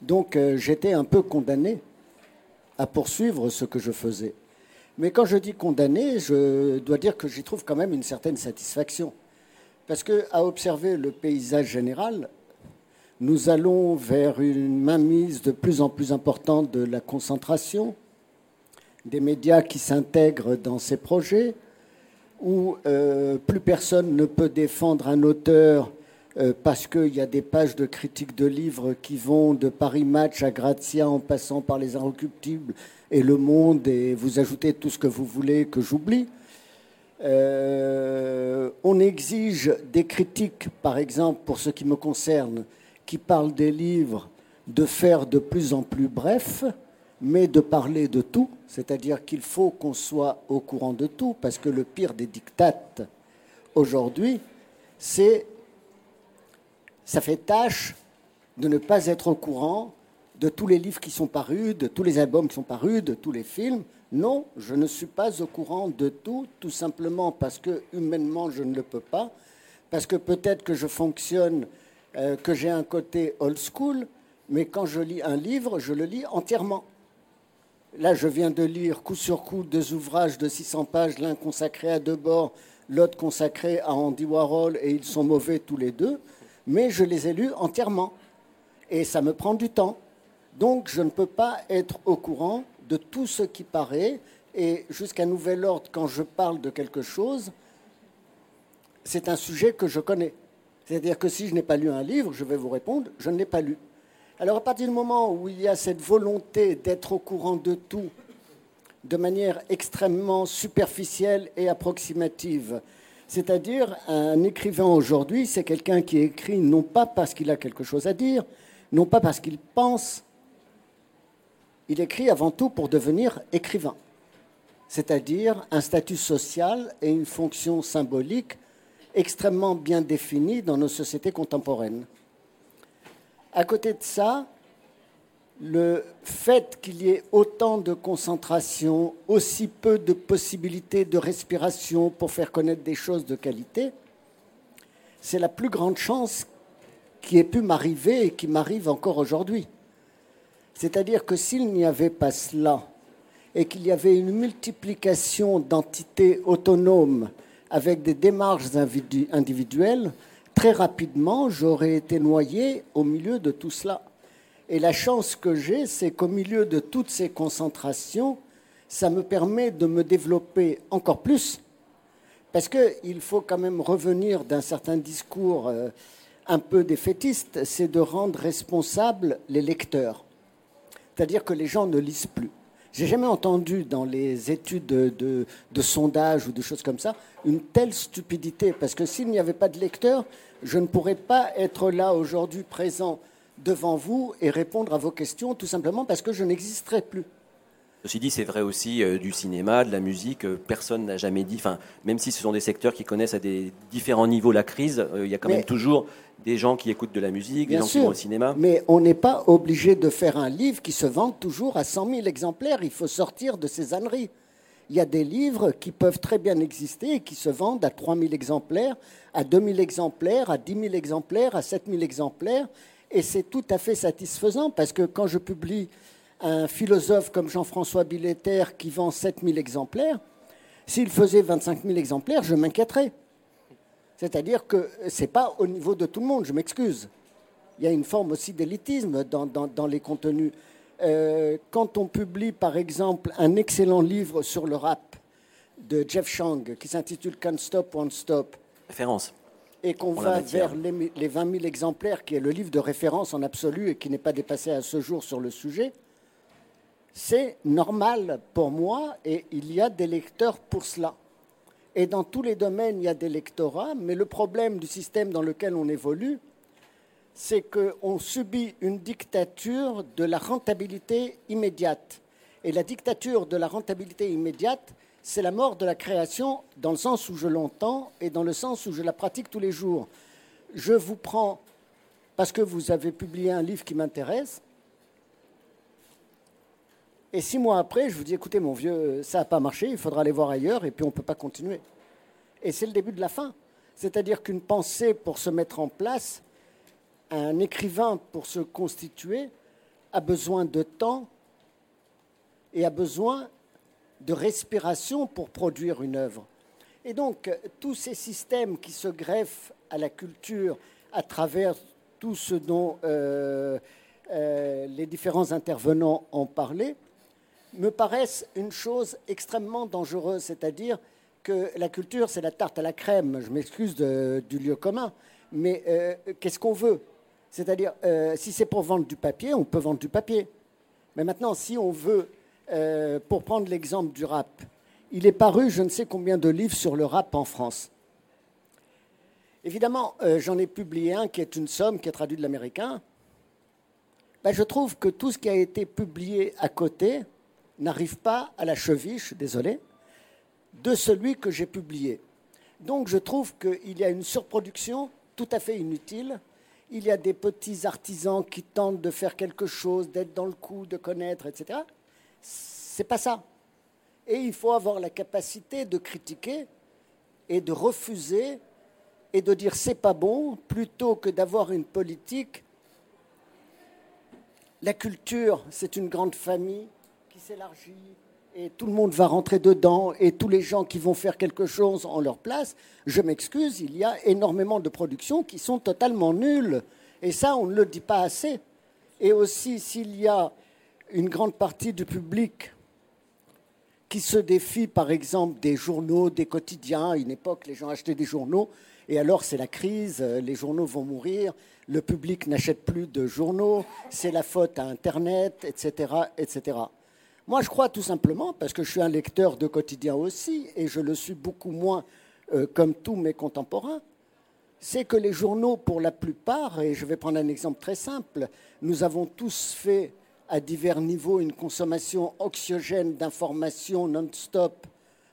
Donc euh, j'étais un peu condamné à poursuivre ce que je faisais. Mais quand je dis condamné, je dois dire que j'y trouve quand même une certaine satisfaction. Parce qu'à observer le paysage général, nous allons vers une mainmise de plus en plus importante de la concentration, des médias qui s'intègrent dans ces projets, où euh, plus personne ne peut défendre un auteur euh, parce qu'il y a des pages de critiques de livres qui vont de Paris Match à Grazia en passant par les Inrecuptibles et Le Monde, et vous ajoutez tout ce que vous voulez que j'oublie. Euh, on exige des critiques, par exemple, pour ce qui me concerne, qui parlent des livres, de faire de plus en plus bref, mais de parler de tout, c'est-à-dire qu'il faut qu'on soit au courant de tout, parce que le pire des dictates aujourd'hui, c'est ça fait tâche de ne pas être au courant de tous les livres qui sont parus, de tous les albums qui sont parus, de tous les films. Non, je ne suis pas au courant de tout, tout simplement parce que humainement je ne le peux pas, parce que peut-être que je fonctionne, euh, que j'ai un côté old school, mais quand je lis un livre, je le lis entièrement. Là, je viens de lire coup sur coup deux ouvrages de 600 pages, l'un consacré à Debord, l'autre consacré à Andy Warhol, et ils sont mauvais tous les deux mais je les ai lus entièrement. Et ça me prend du temps. Donc je ne peux pas être au courant de tout ce qui paraît. Et jusqu'à nouvel ordre, quand je parle de quelque chose, c'est un sujet que je connais. C'est-à-dire que si je n'ai pas lu un livre, je vais vous répondre, je ne l'ai pas lu. Alors à partir du moment où il y a cette volonté d'être au courant de tout de manière extrêmement superficielle et approximative, c'est-à-dire, un écrivain aujourd'hui, c'est quelqu'un qui écrit non pas parce qu'il a quelque chose à dire, non pas parce qu'il pense, il écrit avant tout pour devenir écrivain, c'est-à-dire un statut social et une fonction symbolique extrêmement bien définie dans nos sociétés contemporaines. À côté de ça, le fait qu'il y ait autant de concentration, aussi peu de possibilités de respiration pour faire connaître des choses de qualité, c'est la plus grande chance qui ait pu m'arriver et qui m'arrive encore aujourd'hui. C'est-à-dire que s'il n'y avait pas cela, et qu'il y avait une multiplication d'entités autonomes avec des démarches individuelles, très rapidement, j'aurais été noyé au milieu de tout cela. Et la chance que j'ai, c'est qu'au milieu de toutes ces concentrations, ça me permet de me développer encore plus, parce qu'il faut quand même revenir d'un certain discours euh, un peu défaitiste, c'est de rendre responsables les lecteurs. C'est-à-dire que les gens ne lisent plus. J'ai jamais entendu dans les études de, de, sondage ou de choses comme ça une telle stupidité, parce que s'il n'y avait pas de lecteurs, je ne pourrais pas être là aujourd'hui présent devant vous et répondre à vos questions, tout simplement parce que je n'existerai plus. Ceci dit, c'est vrai aussi euh, du cinéma, de la musique. Euh, personne n'a jamais dit, enfin, même si ce sont des secteurs qui connaissent à des différents niveaux la crise, euh, il y a quand même toujours des gens qui écoutent de la musique, des gens qui vont au cinéma. Mais on n'est pas obligé de faire un livre qui se vend toujours à 100 000 exemplaires. Il faut sortir de ces âneries. Il y a des livres qui peuvent très bien exister et qui se vendent à 3 000 exemplaires, à 2 000 exemplaires, à 10 000 exemplaires, à 7 000 exemplaires. Et c'est tout à fait satisfaisant parce que quand je publie un philosophe comme Jean-François Billetter qui vend 7000 exemplaires, s'il faisait 25 000 exemplaires, je m'inquiéterais. C'est-à-dire que ce n'est pas au niveau de tout le monde, je m'excuse. Il y a une forme aussi d'élitisme dans, les contenus. Euh, quand on publie, par exemple, un excellent livre sur le rap de Jeff Chang qui s'intitule Can't Stop, Won't Stop. Référence et qu'on va vers les, 20 000 exemplaires, qui est le livre de référence en absolu et qui n'est pas dépassé à ce jour sur le sujet, c'est normal pour moi et il y a des lecteurs pour cela. Et dans tous les domaines, il y a des lectorats, mais le problème du système dans lequel on évolue, c'est qu'on subit une dictature de la rentabilité immédiate. Et la dictature de la rentabilité immédiate, c'est la mort de la création dans le sens où je l'entends et dans le sens où je la pratique tous les jours. je vous prends parce que vous avez publié un livre qui m'intéresse. Et six mois après, je vous dis, écoutez, mon vieux, ça n'a pas marché, il faudra aller voir ailleurs, et puis on ne peut pas continuer. Et c'est le début de la fin. C'est-à-dire qu'une pensée, pour se mettre en place, un écrivain, pour se constituer, a besoin de temps et a besoin de respiration pour produire une œuvre. Et donc, tous ces systèmes qui se greffent à la culture à travers tout ce dont euh, euh, les différents intervenants ont parlé, me paraissent une chose extrêmement dangereuse, c'est-à-dire que la culture, c'est la tarte à la crème, je m'excuse du lieu commun, mais euh, qu'est-ce qu'on veut? C'est-à-dire, si c'est pour vendre du papier, on peut vendre du papier. Mais maintenant, si on veut, pour prendre l'exemple du rap, il est paru je ne sais combien de livres sur le rap en France. Évidemment, euh, j'en ai publié un qui est une somme qui est traduite de l'américain. Ben, je trouve que tout ce qui a été publié à côté n'arrive pas à la cheville, je suis désolé, de celui que j'ai publié. Donc je trouve qu'il y a une surproduction tout à fait inutile. Il y a des petits artisans qui tentent de faire quelque chose, d'être dans le coup, de connaître, etc. C'est pas ça. Et il faut avoir la capacité de critiquer et de refuser et de dire c'est pas bon plutôt que d'avoir une politique. La culture, c'est une grande famille s'élargit et tout le monde va rentrer dedans et tous les gens qui vont faire quelque chose en leur place, je m'excuse, il y a énormément de productions qui sont totalement nulles. Et ça, on ne le dit pas assez. Et aussi, s'il y a une grande partie du public qui se défie, par exemple, des journaux, des quotidiens, à une époque, les gens achetaient des journaux, et alors, c'est la crise, euh, les journaux vont mourir, le public n'achète plus de journaux, c'est la faute à Internet, etc., etc. Moi, je crois tout simplement, parce que je suis un lecteur de quotidien aussi, et je le suis beaucoup moins euh, comme tous mes contemporains, c'est que les journaux, pour la plupart, et je vais prendre un exemple très simple, nous avons tous fait à divers niveaux une consommation oxygène d'informations non-stop,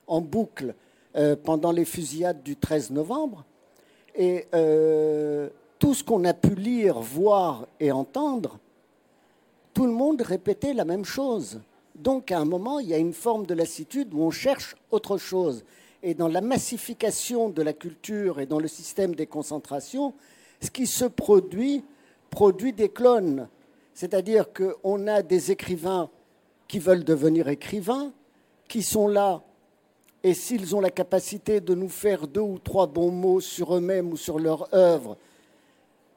en boucle, euh, pendant les fusillades du 13 novembre. Et euh, tout ce qu'on a pu lire, voir et entendre, tout le monde répétait la même chose. Donc à un moment, il y a une forme de lassitude où on cherche autre chose. Et dans la massification de la culture et dans le système des concentrations, ce qui se produit produit des clones. C'est-à-dire qu'on a des écrivains qui veulent devenir écrivains, qui sont là et s'ils ont la capacité de nous faire deux ou trois bons mots sur eux-mêmes ou sur leur œuvre,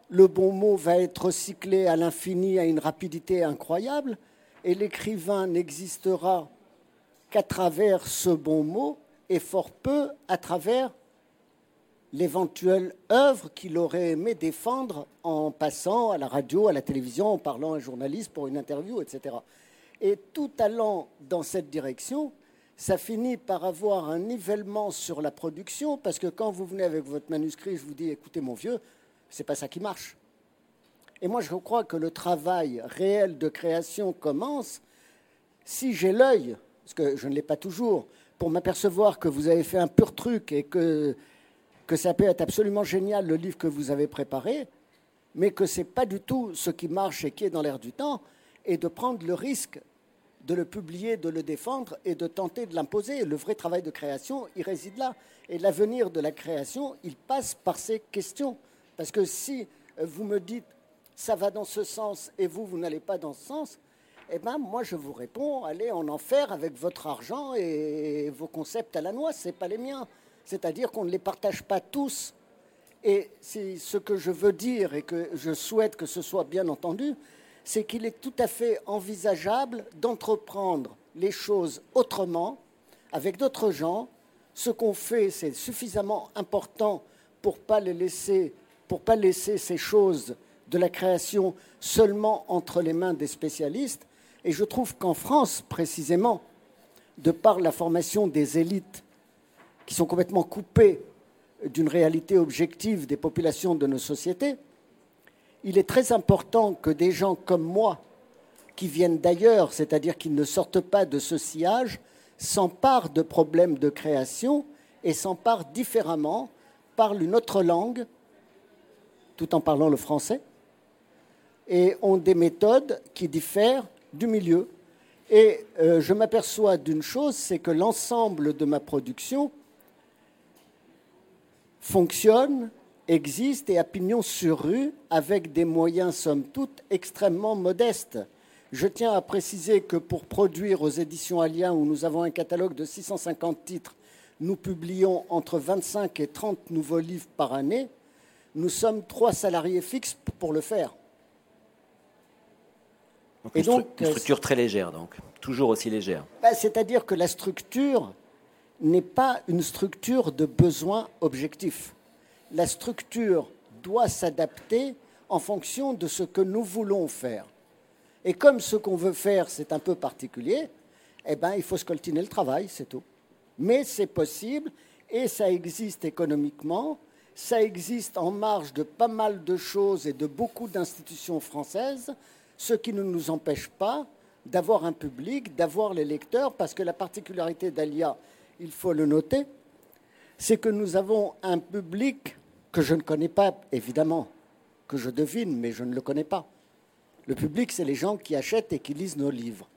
le bon mot va être recyclé à l'infini à une rapidité incroyable, et l'écrivain n'existera qu'à travers ce bon mot, et fort peu à travers l'éventuelle œuvre qu'il aurait aimé défendre en passant à la radio, à la télévision, en parlant à un journaliste pour une interview, etc. Et tout allant dans cette direction, ça finit par avoir un nivellement sur la production, parce que quand vous venez avec votre manuscrit, je vous dis, écoutez mon vieux, c'est pas ça qui marche. Et moi, je crois que le travail réel de création commence si j'ai l'œil, parce que je ne l'ai pas toujours, pour m'apercevoir que vous avez fait un pur truc et que, que ça peut être absolument génial le livre que vous avez préparé, mais que ce n'est pas du tout ce qui marche et qui est dans l'air du temps, et de prendre le risque de le publier, de le défendre et de tenter de l'imposer. Le vrai travail de création, il réside là. Et l'avenir de la création, il passe par ces questions. Parce que si vous me dites ça va dans ce sens et vous, vous n'allez pas dans ce sens, eh bien, moi, je vous réponds, allez en enfer avec votre argent et vos concepts à la noix, ce pas les miens. C'est-à-dire qu'on ne les partage pas tous. Et c'est ce que je veux dire et que je souhaite que ce soit bien entendu, c'est qu'il est tout à fait envisageable d'entreprendre les choses autrement, avec d'autres gens. Ce qu'on fait, c'est suffisamment important pour pas les laisser, pour pas laisser ces choses de la création seulement entre les mains des spécialistes. Et je trouve qu'en France, précisément, de par la formation des élites qui sont complètement coupées d'une réalité objective des populations de nos sociétés, il est très important que des gens comme moi, qui viennent d'ailleurs, c'est-à-dire qui ne sortent pas de ce sillage, s'emparent de problèmes de création et s'emparent différemment, parlent une autre langue tout en parlant le français et ont des méthodes qui diffèrent du milieu. Et euh, je m'aperçois d'une chose, c'est que l'ensemble de ma production fonctionne, existe et a pignon sur rue avec des moyens, somme toute, extrêmement modestes. Je tiens à préciser que pour produire aux éditions Alien, où nous avons un catalogue de 650 titres, nous publions entre 25 et 30 nouveaux livres par année. Nous sommes trois salariés fixes pour le faire. Et donc, une structure très légère, donc toujours aussi légère. Bah, c'est-à-dire que la structure n'est pas une structure de besoins objectifs. La structure doit s'adapter en fonction de ce que nous voulons faire. Et comme ce qu'on veut faire, c'est un peu particulier, eh ben, il faut scoltiner le travail, c'est tout. Mais c'est possible et ça existe économiquement, ça existe en marge de pas mal de choses et de beaucoup d'institutions françaises, ce qui ne nous empêche pas d'avoir un public, d'avoir les lecteurs, parce que la particularité d'Alia, il faut le noter, c'est que nous avons un public que je ne connais pas, évidemment, que je devine, mais je ne le connais pas. Le public, c'est les gens qui achètent et qui lisent nos livres,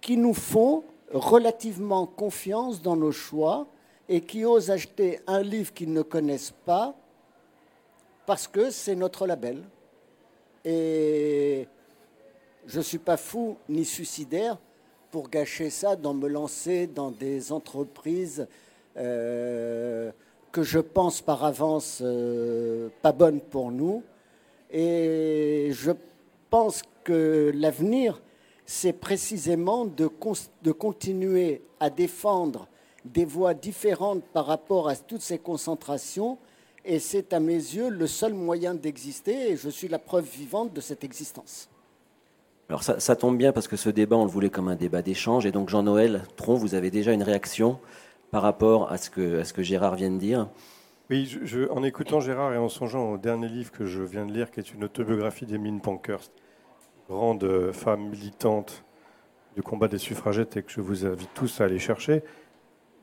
qui nous font relativement confiance dans nos choix et qui osent acheter un livre qu'ils ne connaissent pas parce que c'est notre label. Et je ne suis pas fou ni suicidaire pour gâcher ça, dans me lancer dans des entreprises euh, que je pense par avance euh, pas bonnes pour nous. Et je pense que l'avenir, c'est précisément de, de, continuer à défendre des voies différentes par rapport à toutes ces concentrations. Et c'est à mes yeux le seul moyen d'exister et je suis la preuve vivante de cette existence. Alors ça, ça, tombe bien parce que ce débat, on le voulait comme un débat d'échange. Et donc Jean-Noël Tron, vous avez déjà une réaction par rapport à ce que, à ce que Gérard vient de dire? Oui, je, en écoutant Gérard et en songeant au dernier livre que je viens de lire, qui est une autobiographie d'Emine Pankhurst, grande femme militante du combat des suffragettes et que je vous invite tous à aller chercher,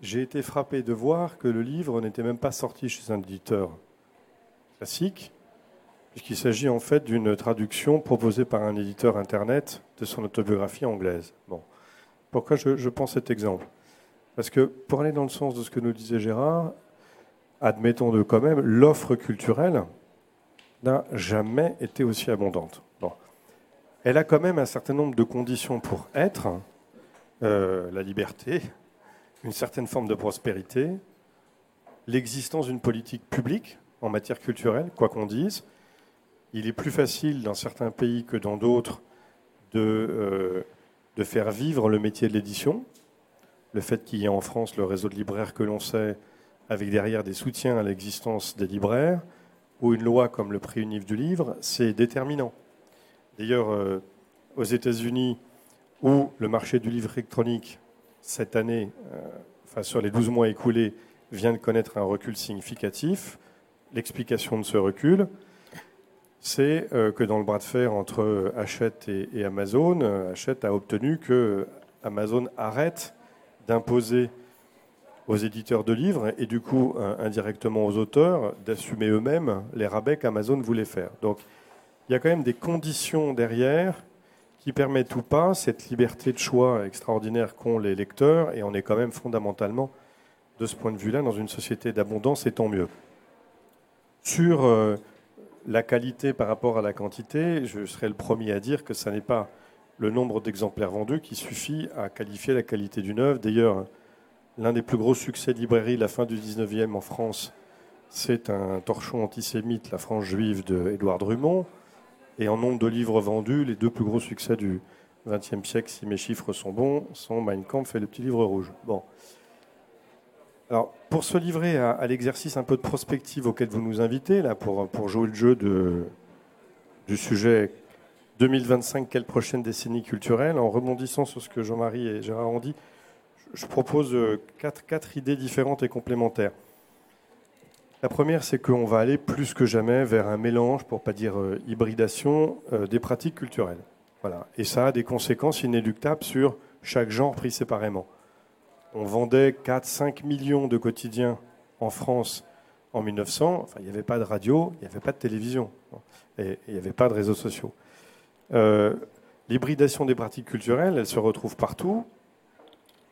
j'ai été frappé de voir que le livre n'était même pas sorti chez un éditeur classique, puisqu'il s'agit en fait d'une traduction proposée par un éditeur Internet de son autobiographie anglaise. Bon. Pourquoi je, je pense cet exemple? Parce que pour aller dans le sens de ce que nous disait Gérard, admettons-le quand même, l'offre culturelle n'a jamais été aussi abondante. Elle a quand même un certain nombre de conditions pour être, euh, la liberté, une certaine forme de prospérité, l'existence d'une politique publique en matière culturelle, quoi qu'on dise. Il est plus facile dans certains pays que dans d'autres de, euh, de faire vivre le métier de l'édition. Le fait qu'il y ait en France le réseau de libraires que l'on sait, avec derrière des soutiens à l'existence des libraires, ou une loi comme le prix unif du livre, c'est déterminant. D'ailleurs, euh, aux États-Unis, où le marché du livre électronique, cette année, euh, enfin, sur les 12 mois écoulés, vient de connaître un recul significatif, l'explication de ce recul, c'est euh, que dans le bras de fer entre Hachette et, Amazon, Hachette a obtenu que Amazon arrête d'imposer aux éditeurs de livres et du coup euh, indirectement aux auteurs d'assumer eux-mêmes les rabais qu'Amazon voulait faire. Donc il y a quand même des conditions derrière qui permettent ou pas cette liberté de choix extraordinaire qu'ont les lecteurs et on est quand même fondamentalement de ce point de vue-là dans une société d'abondance et tant mieux. Sur euh, la qualité par rapport à la quantité, je serai le premier à dire que ce n'est pas le nombre d'exemplaires vendus qui suffit à qualifier la qualité d'une œuvre. D'ailleurs, L'un des plus gros succès de librairie, la fin du 19e en France, c'est un torchon antisémite, La France juive de Édouard Drummond. Et en nombre de livres vendus, les deux plus gros succès du XXe siècle, si mes chiffres sont bons, sont Mein Kampf et Le Petit Livre Rouge. Bon. Alors, pour se livrer à, l'exercice un peu de prospective auquel vous nous invitez, là, pour, pour jouer le jeu de, du sujet 2025, quelle prochaine décennie culturelle, en rebondissant sur ce que Jean-Marie et Gérard ont dit, je propose euh, quatre, quatre, idées différentes et complémentaires. La première, c'est qu'on va aller plus que jamais vers un mélange, pour pas dire euh, hybridation, euh, des pratiques culturelles. Voilà. Et ça a des conséquences inéluctables sur chaque genre pris séparément. On vendait 4-5 millions de quotidiens en France en 1900, enfin, il n'y avait pas de radio, il n'y avait pas de télévision, et il n'y avait pas de réseaux sociaux. Euh, l'hybridation des pratiques culturelles, elle se retrouve partout.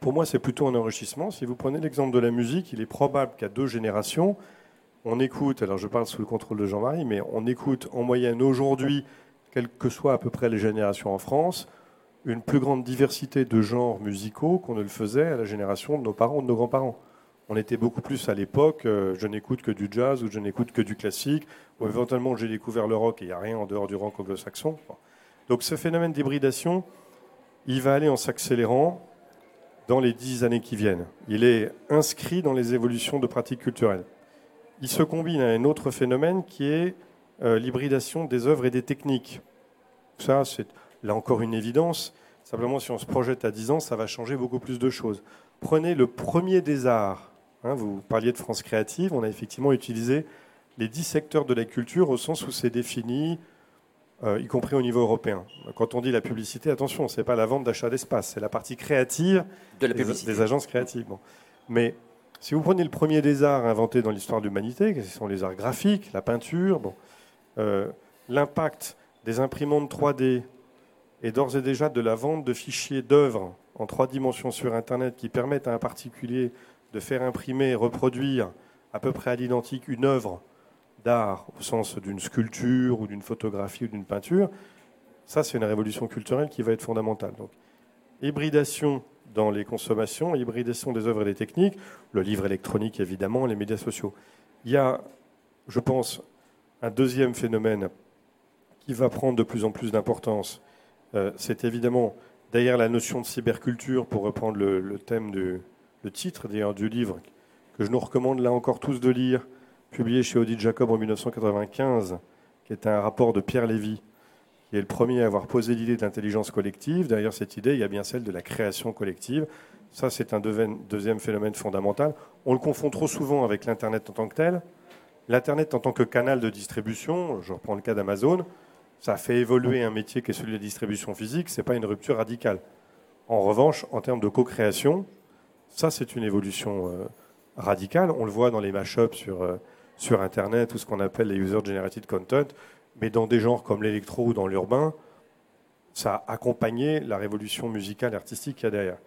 Pour moi, c'est plutôt un enrichissement. Si vous prenez l'exemple de la musique, il est probable qu'à deux générations, on écoute, alors je parle sous le contrôle de Jean-Marie, mais on écoute en moyenne aujourd'hui, quelles que soient à peu près les générations en France, une plus grande diversité de genres musicaux qu'on ne le faisait à la génération de nos parents ou de nos grands-parents. On était beaucoup plus à l'époque, euh, je n'écoute que du jazz ou je n'écoute que du classique, ou éventuellement j'ai découvert le rock et il n'y a rien en dehors du rock anglo-saxon. Donc ce phénomène d'hybridation, il va aller en s'accélérant dans les dix années qui viennent. Il est inscrit dans les évolutions de pratiques culturelles. Il se combine à un autre phénomène qui est euh, l'hybridation des œuvres et des techniques. Ça, c'est là encore une évidence. Simplement, si on se projette à 10 ans, ça va changer beaucoup plus de choses. Prenez le premier des arts. Hein, vous parliez de France créative. On a effectivement utilisé les 10 secteurs de la culture au sens où c'est défini, euh, y compris au niveau européen. Quand on dit la publicité, attention, ce n'est pas la vente d'achat d'espace, c'est la partie créative de la des, des agences créatives. Bon. Mais si vous prenez le premier des arts inventés dans l'histoire de l'humanité, ce sont les arts graphiques, la peinture, bon, euh, l'impact des imprimantes 3D et d'ores et déjà de la vente de fichiers d'œuvres en trois dimensions sur Internet qui permettent à un particulier de faire imprimer et reproduire à peu près à l'identique une œuvre d'art au sens d'une sculpture ou d'une photographie ou d'une peinture, ça c'est une révolution culturelle qui va être fondamentale. Donc, hybridation dans les consommations, hybridation des œuvres et des techniques, le livre électronique évidemment, les médias sociaux. Il y a, je pense, un deuxième phénomène qui va prendre de plus en plus d'importance, euh, c'est évidemment derrière la notion de cyberculture, pour reprendre le, le thème du le titre d'ailleurs du livre que je nous recommande là encore tous de lire, publié chez Audit Jacob en 1995, qui est un rapport de Pierre Lévy, qui est le premier à avoir posé l'idée de l'intelligence collective. Derrière cette idée, il y a bien celle de la création collective. Ça, c'est un deuxième phénomène fondamental. On le confond trop souvent avec l'Internet en tant que tel. L'Internet en tant que canal de distribution, je reprends le cas d'Amazon, ça fait évoluer un métier qui est celui de la distribution physique, ce n'est pas une rupture radicale. En revanche, en termes de co-création, ça c'est une évolution euh, radicale. On le voit dans les mashups sur, euh, sur Internet, tout ce qu'on appelle les user-generated content, mais dans des genres comme l'électro ou dans l'urbain, ça a accompagné la révolution musicale et artistique qu'il y a derrière.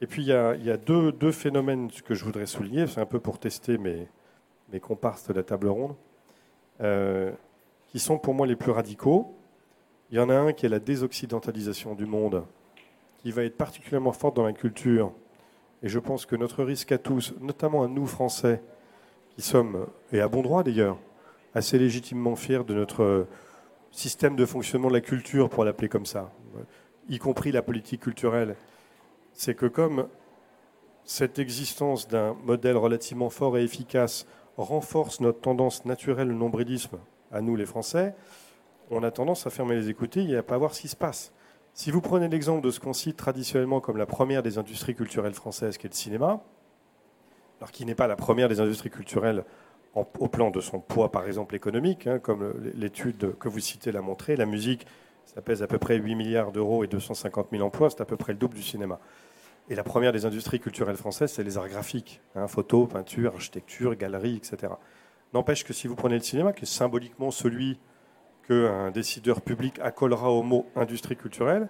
Et puis il y a, deux, deux, phénomènes que je voudrais souligner, c'est un peu pour tester mes, mes comparses de la table ronde. Euh, qui sont pour moi les plus radicaux. Il y en a un qui est la désoccidentalisation du monde, qui va être particulièrement forte dans la culture. Et je pense que notre risque à tous, notamment à nous Français, qui sommes, et à bon droit d'ailleurs, assez légitimement fiers de notre système de fonctionnement de la culture, pour l'appeler comme ça, y compris la politique culturelle, c'est que comme cette existence d'un modèle relativement fort et efficace renforce notre tendance naturelle au nombrilisme, à nous les Français, on a tendance à fermer les écoutilles et à pas voir ce qui se passe. Si vous prenez l'exemple de ce qu'on cite traditionnellement comme la première des industries culturelles françaises, qui est le cinéma, alors qui n'est pas la première des industries culturelles au plan de son poids, par exemple, économique, hein, comme l'étude que vous citez l'a montré, la musique, ça pèse à peu près 8 milliards d'euros et 250 000 emplois, c'est à peu près le double du cinéma. Et la première des industries culturelles françaises, c'est les arts graphiques, hein, photo, peinture, architecture, galerie, etc. N'empêche que si vous prenez le cinéma, qui est symboliquement celui qu'un décideur public accolera au mot industrie culturelle,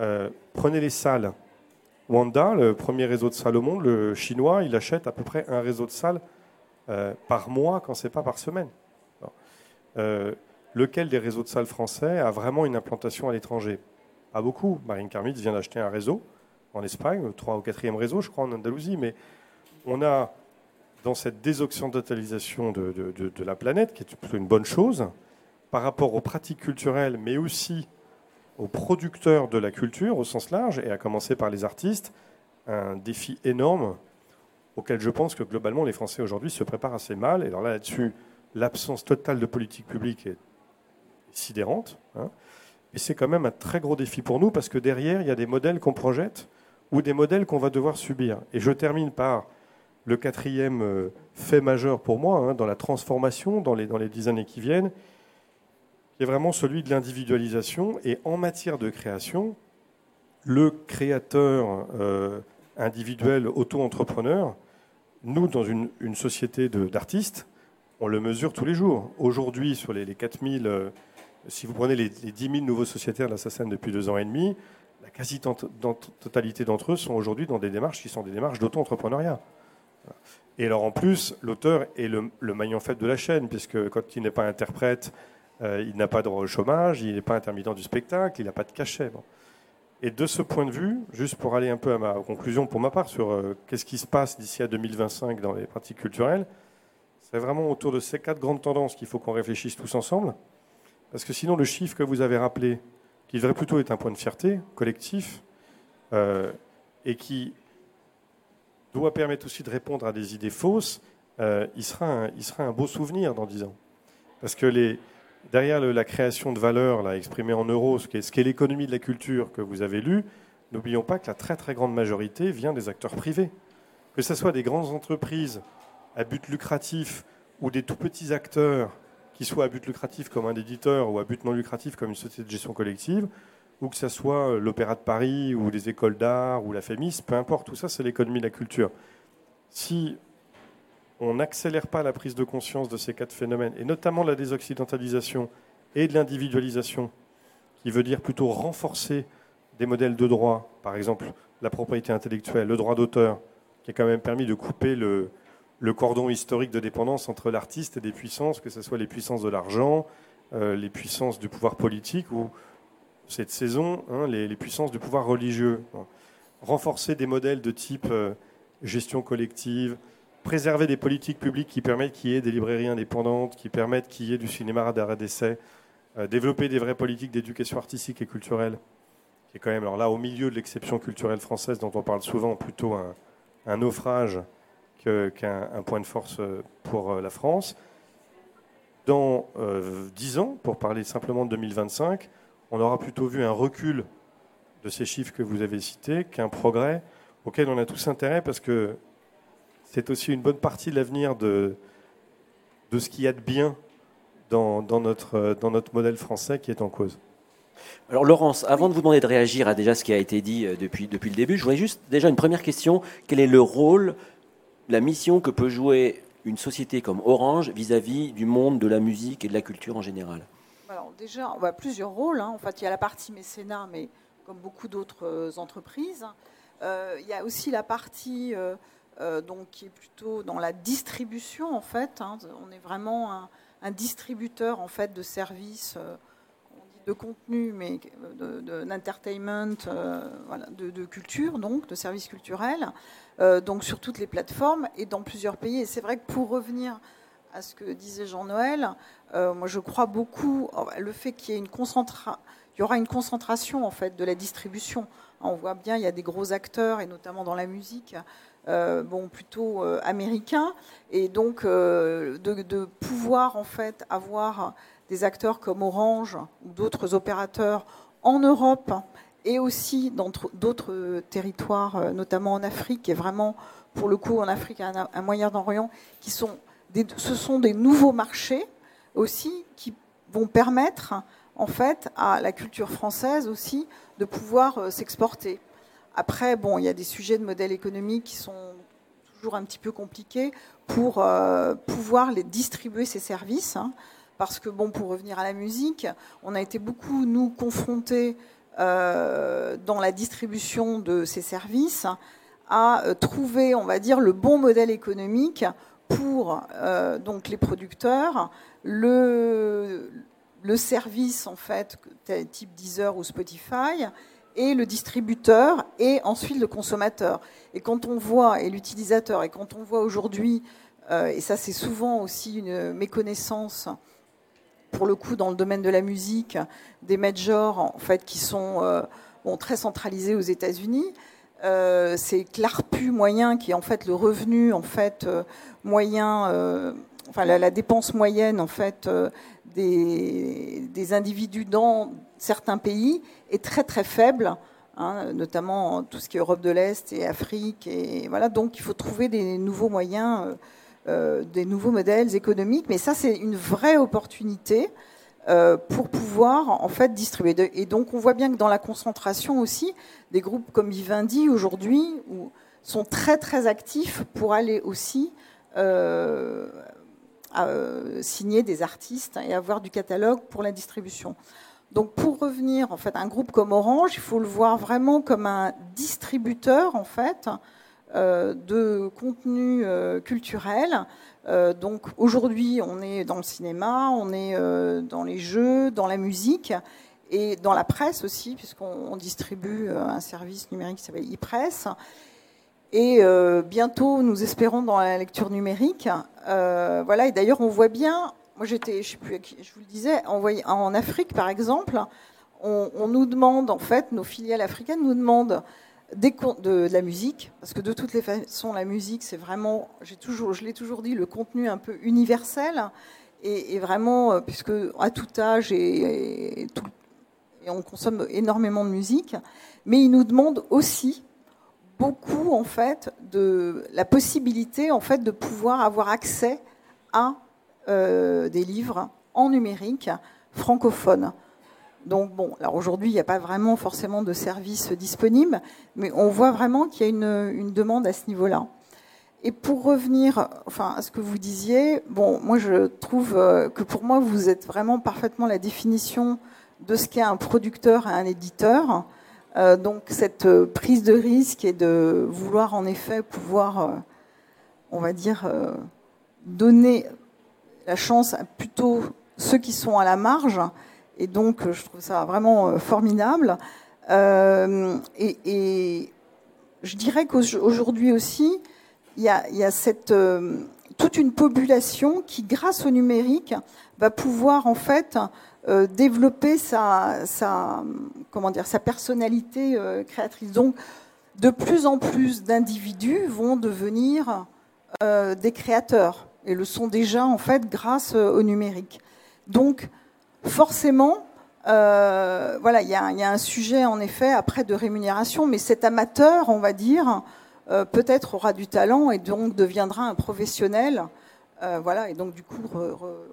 euh, prenez les salles. Wanda, le premier réseau de salles au monde, le chinois, il achète à peu près un réseau de salles euh, par mois, quand c'est pas par semaine. Euh, lequel des réseaux de salles français a vraiment une implantation à l'étranger? Pas beaucoup. Marine Karmitz vient d'acheter un réseau en Espagne, le 3 ou 4e réseau, je crois, en Andalousie, mais on a dans cette désoccidentalisation de, de, de, de, la planète, qui est plutôt une bonne chose, par rapport aux pratiques culturelles, mais aussi aux producteurs de la culture au sens large, et à commencer par les artistes, un défi énorme auquel je pense que globalement les Français aujourd'hui se préparent assez mal. Et alors là, là-dessus, l'absence totale de politique publique est sidérante. Hein. Et c'est quand même un très gros défi pour nous, parce que derrière, il y a des modèles qu'on projette ou des modèles qu'on va devoir subir. Et je termine par le quatrième euh, fait majeur pour moi, hein, dans la transformation, dans les, dans les dix années qui viennent, qui est vraiment celui de l'individualisation. Et en matière de création, le créateur euh, individuel, auto-entrepreneur, nous, dans une, société d'artistes, on le mesure tous les jours. Aujourd'hui, sur les, 4000, euh, si vous prenez les, 10 000 nouveaux sociétaires de la SACEM depuis deux ans et demi, la quasi-totalité d'entre eux sont aujourd'hui dans des démarches qui sont des démarches d'auto-entrepreneuriat. Et alors en plus, l'auteur est le, maillon faible de la chaîne, puisque quand il n'est pas interprète, euh, il n'a pas de chômage, il n'est pas intermittent du spectacle, il n'a pas de cachet. Et de ce point de vue, juste pour aller un peu à ma conclusion pour ma part sur euh, qu'est-ce qui se passe d'ici à 2025 dans les pratiques culturelles, c'est vraiment autour de ces quatre grandes tendances qu'il faut qu'on réfléchisse tous ensemble. Parce que sinon, le chiffre que vous avez rappelé, qui devrait plutôt être un point de fierté collectif, euh, et qui doit permettre aussi de répondre à des idées fausses, euh, il, sera un, il sera un beau souvenir dans dix ans. Parce que les, derrière la création de valeur là, exprimée en euros, ce qu'est l'économie de la culture que vous avez lu, n'oublions pas que la très très grande majorité vient des acteurs privés. Que ce soit des grandes entreprises à but lucratif ou des tout petits acteurs qui soient à but lucratif comme un éditeur ou à but non lucratif comme une société de gestion collective, ou que ce soit l'Opéra de Paris ou les écoles d'art ou la FEMIS, peu importe, tout ça c'est l'économie de la culture. Si on n'accélère pas la prise de conscience de ces quatre phénomènes, et notamment la désoccidentalisation et de l'individualisation, qui veut dire plutôt renforcer des modèles de droit, par exemple la propriété intellectuelle, le droit d'auteur, qui a quand même permis de couper le, cordon historique de dépendance entre l'artiste et des puissances, que ce soit les puissances de l'argent, euh, les puissances du pouvoir politique ou cette saison, hein, les, puissances du pouvoir religieux. Renforcer des modèles de type euh, gestion collective, préserver des politiques publiques qui permettent qu'il y ait des librairies indépendantes, qui permettent qu'il y ait du cinéma d'arrêt d'essai, euh, développer des vraies politiques d'éducation artistique et culturelle, qui est quand même, alors là, au milieu de l'exception culturelle française dont on parle souvent, plutôt un, naufrage qu'un point de force euh, pour euh, la France. Dans dix ans, pour parler simplement de 2025, on aura plutôt vu un recul de ces chiffres que vous avez cités qu'un progrès auquel on a tous intérêt parce que c'est aussi une bonne partie de l'avenir de, de ce qu'il y a de bien dans, notre, dans notre modèle français qui est en cause. Alors Laurence, avant de vous demander de réagir à déjà ce qui a été dit euh, depuis, depuis le début, je voudrais juste déjà une première question. Quel est le rôle, la mission que peut jouer une société comme Orange vis-à-vis du monde de la musique et de la culture en général? Alors déjà, on voit plusieurs rôles. Hein. En fait, il y a la partie mécénat, mais comme beaucoup d'autres euh, entreprises. Euh, il y a aussi la partie euh, donc qui est plutôt dans la distribution en fait. Hein. On est vraiment un, distributeur en fait de services, euh, on dit de contenu, mais d'entertainment, euh, de, culture donc, de services culturels, donc sur toutes les plateformes et dans plusieurs pays. Et c'est vrai que pour revenir à ce que disait Jean-Noël, moi je crois beaucoup le fait qu'il y y aura une concentration en fait de la distribution. On voit bien, il y a des gros acteurs et notamment dans la musique euh, bon, plutôt euh, américain, et donc euh, de, pouvoir en fait avoir des acteurs comme Orange ou d'autres opérateurs en Europe et aussi dans d'autres territoires, notamment en Afrique, et vraiment pour le coup en Afrique, un Moyen-Orient, qui sont ce sont des nouveaux marchés aussi qui vont permettre en fait à la culture française aussi de pouvoir s'exporter. Après, bon, il y a des sujets de modèle économique qui sont toujours un petit peu compliqués pour euh, pouvoir les distribuer ces services. Hein. parce que, bon, pour revenir à la musique, on a été beaucoup, nous, confrontés euh, dans la distribution de ces services à euh, trouver, on va dire, le bon modèle économique pour donc les producteurs, le, le service en fait type Deezer ou Spotify et le distributeur et ensuite le consommateur. Et quand on voit, et l'utilisateur, et quand on voit aujourd'hui, euh, et ça c'est souvent aussi une méconnaissance, pour le coup dans le domaine de la musique, des majors en fait qui sont euh, très centralisés aux États-Unis. Euh, c'est que moyen, qui est en fait le revenu en fait moyen, enfin la, la, dépense moyenne en fait des, des individus dans certains pays est très très faible, hein, notamment tout ce qui est Europe de l'Est et Afrique. Et voilà, donc il faut trouver des nouveaux moyens, euh, euh, des nouveaux modèles économiques. Mais ça, c'est une vraie opportunité euh, pour pouvoir en fait distribuer. Et donc on voit bien que dans la concentration aussi, des groupes comme Vivendi aujourd'hui sont très très actifs pour aller aussi signer des artistes et avoir du catalogue pour la distribution. Donc pour revenir, en fait, un groupe comme Orange, il faut le voir vraiment comme un distributeur, en fait, de contenu culturel. donc aujourd'hui, on est dans le cinéma, on est dans les jeux, dans la musique et dans la presse aussi, puisqu'on distribue un service numérique qui s'appelle e-press. Et euh, bientôt, nous espérons dans la lecture numérique. Euh, voilà. Et d'ailleurs, on voit bien. Moi, j'étais, je sais plus, je vous le disais, en, Afrique, par exemple, on, nous demande, en fait, nos filiales africaines nous demandent des, de, de, la musique, parce que de toutes les façons, la musique, c'est vraiment, j'ai toujours, je l'ai toujours dit, le contenu un peu universel, et, vraiment, euh, puisque à tout âge et, tout, et on consomme énormément de musique, mais ils nous demandent aussi beaucoup en fait de la possibilité en fait de pouvoir avoir accès à euh, des livres en numérique francophones. Donc bon, alors aujourd'hui il n'y a pas vraiment forcément de services disponibles, mais on voit vraiment qu'il y a une, demande à ce niveau-là. Et pour revenir, enfin à ce que vous disiez, bon, moi je trouve euh, que pour moi vous êtes vraiment parfaitement la définition de ce qu'est un producteur et un éditeur. Euh, donc cette prise de risque et de vouloir en effet pouvoir, on va dire, donner la chance à plutôt ceux qui sont à la marge. Et donc je trouve ça vraiment formidable. Et, je dirais qu'aujourd'hui aussi, il y a, cette, toute une population qui, grâce au numérique, va pouvoir en fait euh, développer sa, personnalité euh, créatrice. Donc, de plus en plus d'individus vont devenir euh, des créateurs et le sont déjà en fait grâce au numérique. Donc, forcément, voilà, il y, a un sujet en effet après de rémunération, mais cet amateur, on va dire, peut-être aura du talent et donc deviendra un professionnel. voilà, et donc du coup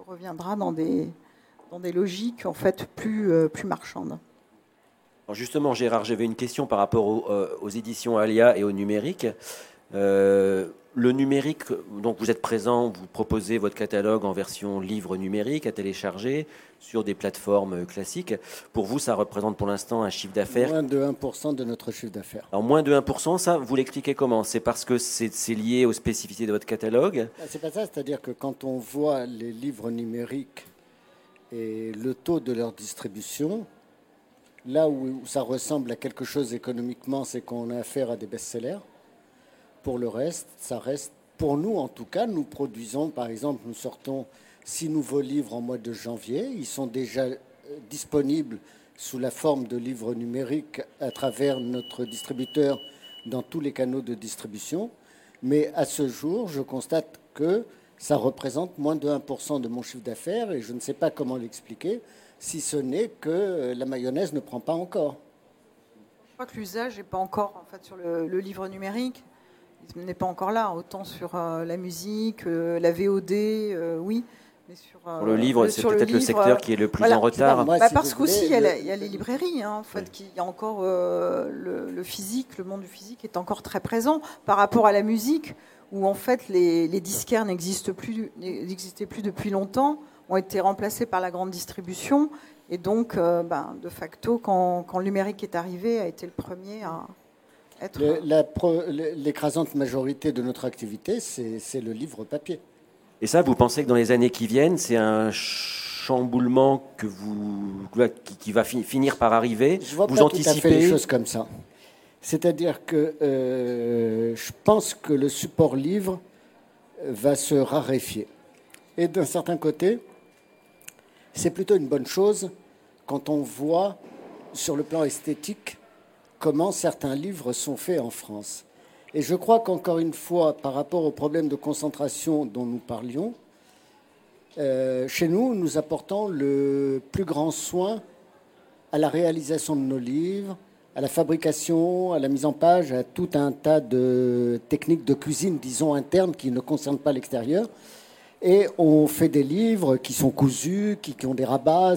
reviendra dans des, dans des logiques en fait plus, euh, plus marchandes. Justement, Gérard, j'avais une question par rapport euh, aux, éditions Alia et au numérique. Euh, le numérique, donc vous êtes présent, vous proposez votre catalogue en version livre numérique à télécharger sur des plateformes classiques. Pour vous, ça représente pour l'instant un chiffre d'affaires Moins de 1% de notre chiffre d'affaires. Alors moins de 1%, ça, vous l'expliquez comment? C'est parce que c'est lié aux spécificités de votre catalogue? Ah, C'est pas ça, c'est-à-dire que quand on voit les livres numériques et le taux de leur distribution, là où ça ressemble à quelque chose économiquement, c'est qu'on a affaire à des best-sellers. Pour le reste, ça reste, pour nous en tout cas, nous produisons, par exemple, nous sortons six nouveaux livres en mois de janvier. Ils sont déjà euh, disponibles sous la forme de livres numériques à travers notre distributeur dans tous les canaux de distribution. Mais à ce jour, je constate que ça représente moins de 1% de mon chiffre d'affaires et je ne sais pas comment l'expliquer, si ce n'est que euh, la mayonnaise ne prend pas encore. Je crois que l'usage n'est pas encore en fait, sur le, livre numérique. N'est pas encore là, autant sur euh, la musique, euh, la VOD, oui. Mais sur, Pour le livre, c'est peut-être le, secteur qui est le plus en retard. Bah, parce qu'aussi, il, y a les librairies. Hein, en fait, qui, il y a encore le, le, physique, le monde du physique est encore très présent par rapport à la musique où en fait les, disquaires n'existent plus, n'existaient plus depuis longtemps, ont été remplacés par la grande distribution, et donc euh, ben, de facto, quand, le numérique est arrivé, a été le premier à être. l'écrasante majorité de notre activité, c'est, le livre papier. Et ça, vous pensez que dans les années qui viennent, c'est un chamboulement que vous, qui, va finir par arriver Je vois vous pas anticipez tout à fait les choses comme ça. C'est-à-dire que euh, je pense que le support livre va se raréfier. Et d'un certain côté, c'est plutôt une bonne chose quand on voit sur le plan esthétique comment certains livres sont faits en France. Et je crois qu'encore une fois, par rapport au problème de concentration dont nous parlions, euh, chez nous, nous apportons le plus grand soin à la réalisation de nos livres, à la fabrication, à la mise en page, à tout un tas de techniques de cuisine, disons, internes qui ne concernent pas l'extérieur. Et on fait des livres qui sont cousus, qui, ont des rabats,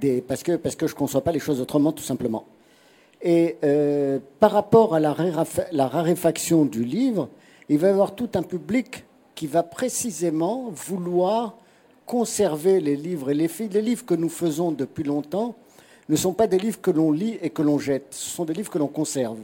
des, parce, que, parce que je ne conçois pas les choses autrement, tout simplement. Et euh, par rapport à la, raréfaction du livre, il va y avoir tout un public qui va précisément vouloir conserver les livres. Et les livres que nous faisons depuis longtemps ne sont pas des livres que l'on lit et que l'on jette, ce sont des livres que l'on conserve.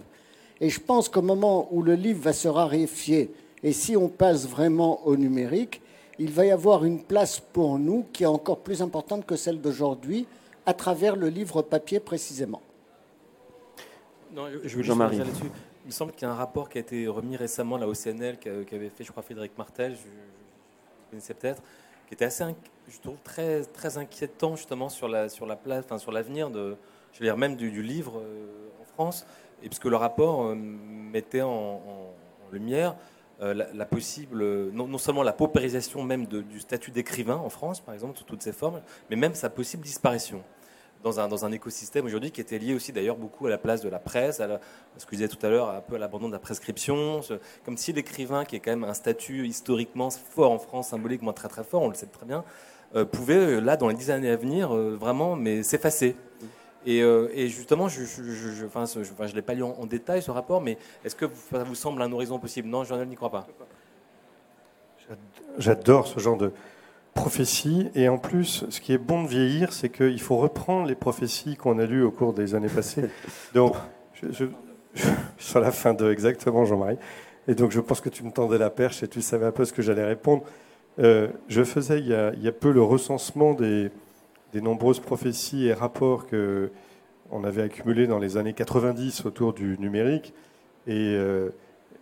Et je pense qu'au moment où le livre va se raréfier, et si on passe vraiment au numérique, il va y avoir une place pour nous qui est encore plus importante que celle d'aujourd'hui, à travers le livre papier précisément. Non, je veux Jean-Marie. Il me semble qu'il y a un rapport qui a été remis récemment à la OCNL, qu'avait fait, je crois, Frédéric Martel, je, je connaissais peut-être, qui était assez, je trouve, très, très inquiétant justement sur la, sur la place, enfin, sur l'avenir de, je veux dire, même du, livre euh, en France, et puisque le rapport euh, mettait en, lumière euh, la, possible, non, non, seulement la paupérisation même du statut d'écrivain en France, par exemple, sous toutes ses formes, mais même sa possible disparition dans un, dans un écosystème aujourd'hui qui était lié aussi d'ailleurs beaucoup à la place de la presse, à, ce que je disais tout à l'heure, un peu à l'abandon de la prescription, comme si l'écrivain, qui est quand même un statut historiquement fort en France, symboliquement très très fort, on le sait très bien, euh, pouvait euh, là dans les dix années à venir euh, vraiment mais s'effacer. Et, justement, je ne l'ai pas lu en, détail ce rapport, mais est-ce que ça vous semble un horizon possible? Non, je n'y crois pas. J'adore ce genre de, prophéties. Et en plus, ce qui est bon de vieillir, c'est qu'il faut reprendre les prophéties qu'on a lues au cours des années passées. Donc, je, sur la fin de exactement, Jean-Marie. Et donc, je pense que tu me tendais la perche et tu savais un peu ce que j'allais répondre. Euh, je faisais il y, a, peu le recensement des, des nombreuses prophéties et rapports que on avait accumulés dans les années 90 autour du numérique. Et euh,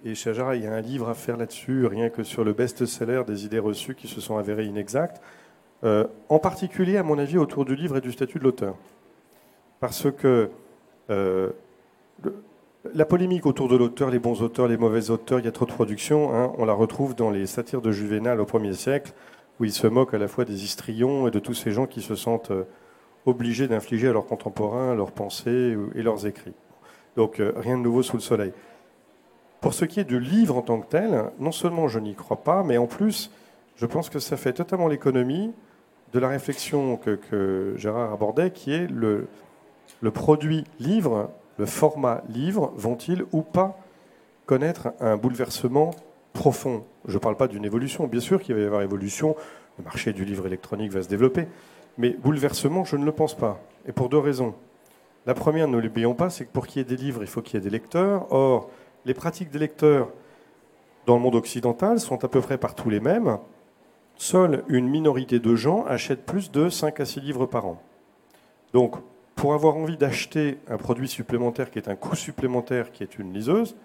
et Chajara, il y a un livre à faire là-dessus, rien que sur le best-seller des idées reçues qui se sont avérées inexactes. Euh, en particulier, à mon avis, autour du livre et du statut de l'auteur. Parce que euh, la polémique autour de l'auteur, les bons auteurs, les mauvais auteurs, il y a trop de production, hein, on la retrouve dans les satires de Juvénal au 1er siècle, où il se moque à la fois des histrions et de tous ces gens qui se sentent euh, obligés d'infliger à leurs contemporains leurs pensées et leurs écrits. Donc rien de nouveau sous le soleil. Pour ce qui est du livre en tant que tel, non seulement je n'y crois pas, mais en plus, je pense que ça fait totalement l'économie de la réflexion que, Gérard abordait, qui est le, le produit livre, le format livre, vont-ils ou pas connaître un bouleversement profond? Je ne parle pas d'une évolution, bien sûr qu'il va y avoir évolution, le marché du livre électronique va se développer, mais bouleversement, je ne le pense pas. Et pour deux raisons. La première, ne l'oublions pas, c'est que pour qu'il y ait des livres, il faut qu'il y ait des lecteurs. Or, les pratiques des lecteurs dans le monde occidental sont à peu près partout les mêmes. Seule une minorité de gens achètent plus de 5 à 6 livres par an. Donc, pour avoir envie d'acheter un produit supplémentaire qui est un coût supplémentaire, qui est une liseuse,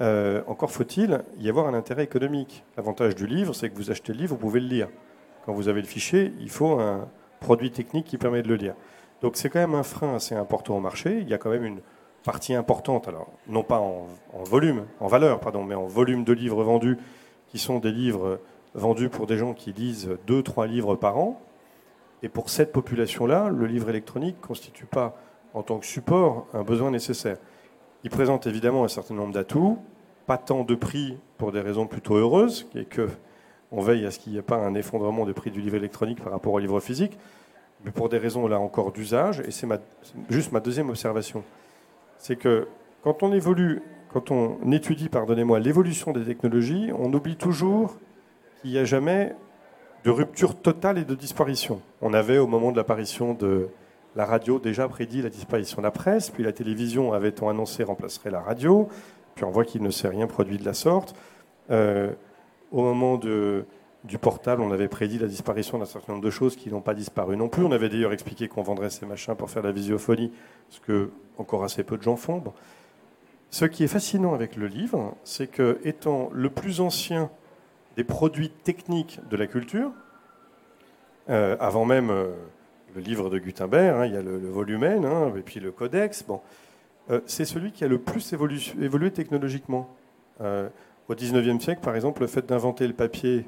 euh, encore faut-il y avoir un intérêt économique. L'avantage du livre, c'est que vous achetez le livre, vous pouvez le lire. Quand vous avez le fichier, il faut un produit technique qui permet de le lire. Donc c'est quand même un frein assez important au marché. Il y a quand même une partie importante, alors non pas en, volume, en valeur, pardon, mais en volume de livres vendus, qui sont des livres vendus pour des gens qui lisent 2-3 livres par an. Et pour cette population-là, le livre électronique ne constitue pas, en tant que support, un besoin nécessaire. Il présente évidemment un certain nombre d'atouts, pas tant de prix pour des raisons plutôt heureuses, est que on veille à ce qu'il n'y ait pas un effondrement des prix du livre électronique par rapport au livre physique, mais pour des raisons là encore d'usage, et c'est juste ma deuxième observation c'est que quand on évolue, quand on étudie, pardonnez-moi, l'évolution des technologies, on oublie toujours qu'il n'y a jamais de rupture totale et de disparition. On avait au moment de l'apparition de la radio déjà prédit la disparition de la presse, puis la télévision avait-on annoncé remplacerait la radio, puis on voit qu'il ne s'est rien produit de la sorte. Euh, au moment de, du portable, on avait prédit la disparition d'un certain nombre de choses qui n'ont pas disparu non plus. On avait d'ailleurs expliqué qu'on vendrait ces machins pour faire la visiophonie, ce que encore assez peu de gens font. Ce qui est fascinant avec le livre, c'est que, étant le plus ancien des produits techniques de la culture, euh, avant même euh, le livre de Gutenberg, hein, il y a le, volumen, hein, et puis le codex, bon, euh, c'est celui qui a le plus évolué technologiquement. au XIXe siècle, par exemple, le fait d'inventer le papier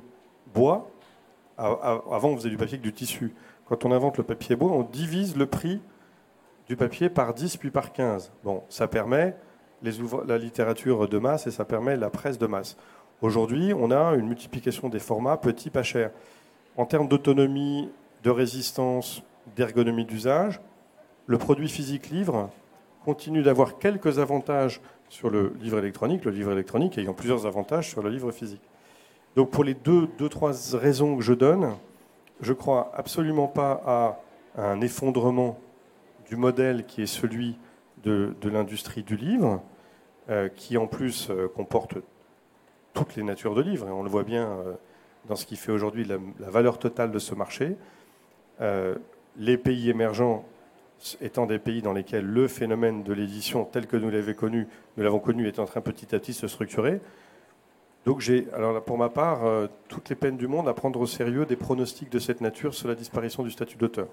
bois, avant on faisait du papier avec du tissu. Quand on invente le papier bois, on divise le prix du papier par 10 puis par 15. Bon, ça permet la littérature de masse et ça permet la presse de masse. Aujourd'hui, on a une multiplication des formats petits, pas chers. En termes d'autonomie, de résistance, d'ergonomie d'usage, le produit physique livre continue d'avoir quelques avantages sur le livre électronique, le livre électronique ayant plusieurs avantages sur le livre physique. Donc pour les deux, deux, trois raisons que je donne, je crois absolument pas à un effondrement du modèle qui est celui de, l'industrie du livre, euh, qui en plus euh, comporte toutes les natures de livres, et on le voit bien euh, dans ce qui fait aujourd'hui la, valeur totale de ce marché. les pays émergents étant des pays dans lesquels le phénomène de l'édition tel que nous l'avons connu, nous l'avons connu est en train petit à petit de se structurer. Donc j'ai, alors pour ma part, toutes les peines du monde à prendre au sérieux des pronostics de cette nature sur la disparition du statut d'auteur.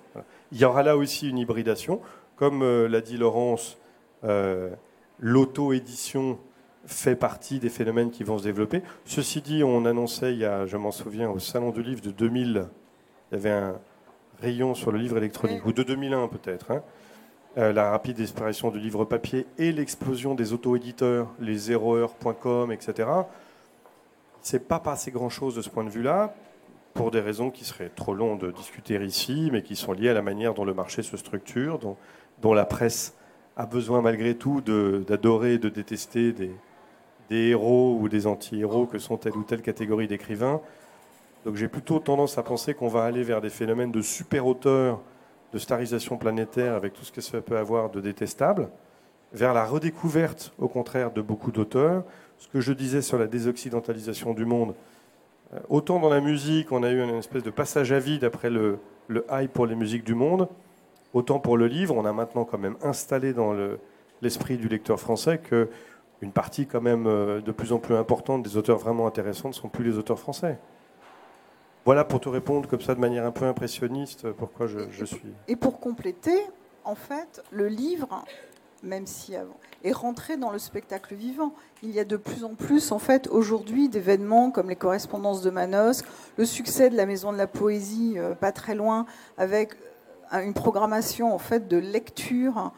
Il y aura là aussi une hybridation, comme l'a dit Laurence. L'auto-édition fait partie des phénomènes qui vont se développer. Ceci dit, on annonçait, il y a, je m'en souviens, au Salon du Livre de 2000, il y avait un rayon sur le livre électronique, ou de 2001 peut-être, hein. euh, la rapide disparition du livre papier et l'explosion des auto-éditeurs, les zeroheures.com, etc. C'est pas passé grand-chose de ce point de vue-là, pour des raisons qui seraient trop longues de discuter ici, mais qui sont liées à la manière dont le marché se structure, dont, la presse a besoin malgré tout d'adorer, de, détester des, héros ou des anti-héros que sont telle ou telle catégorie d'écrivains. Donc j'ai plutôt tendance à penser qu'on va aller vers des phénomènes de super-auteurs, de starisation planétaire avec tout ce que ça peut avoir de détestable, vers la redécouverte au contraire de beaucoup d'auteurs. Ce que je disais sur la désoccidentalisation du monde, euh, autant dans la musique, on a eu une espèce de passage à vide après le, le hype pour les musiques du monde, Autant pour le livre, on a maintenant quand même installé dans l'esprit du lecteur français que une partie quand même euh, de plus en plus importante des auteurs vraiment intéressants ne sont plus les auteurs français. Voilà pour te répondre comme ça de manière un peu impressionniste pourquoi je, suis. Et pour compléter, en fait, le livre, même si avant, est rentré dans le spectacle vivant. Il y a de plus en plus, en fait, aujourd'hui, d'événements comme les correspondances de Manosque, le succès de la Maison de la Poésie, euh, pas très loin, avec une programmation en fait de lecture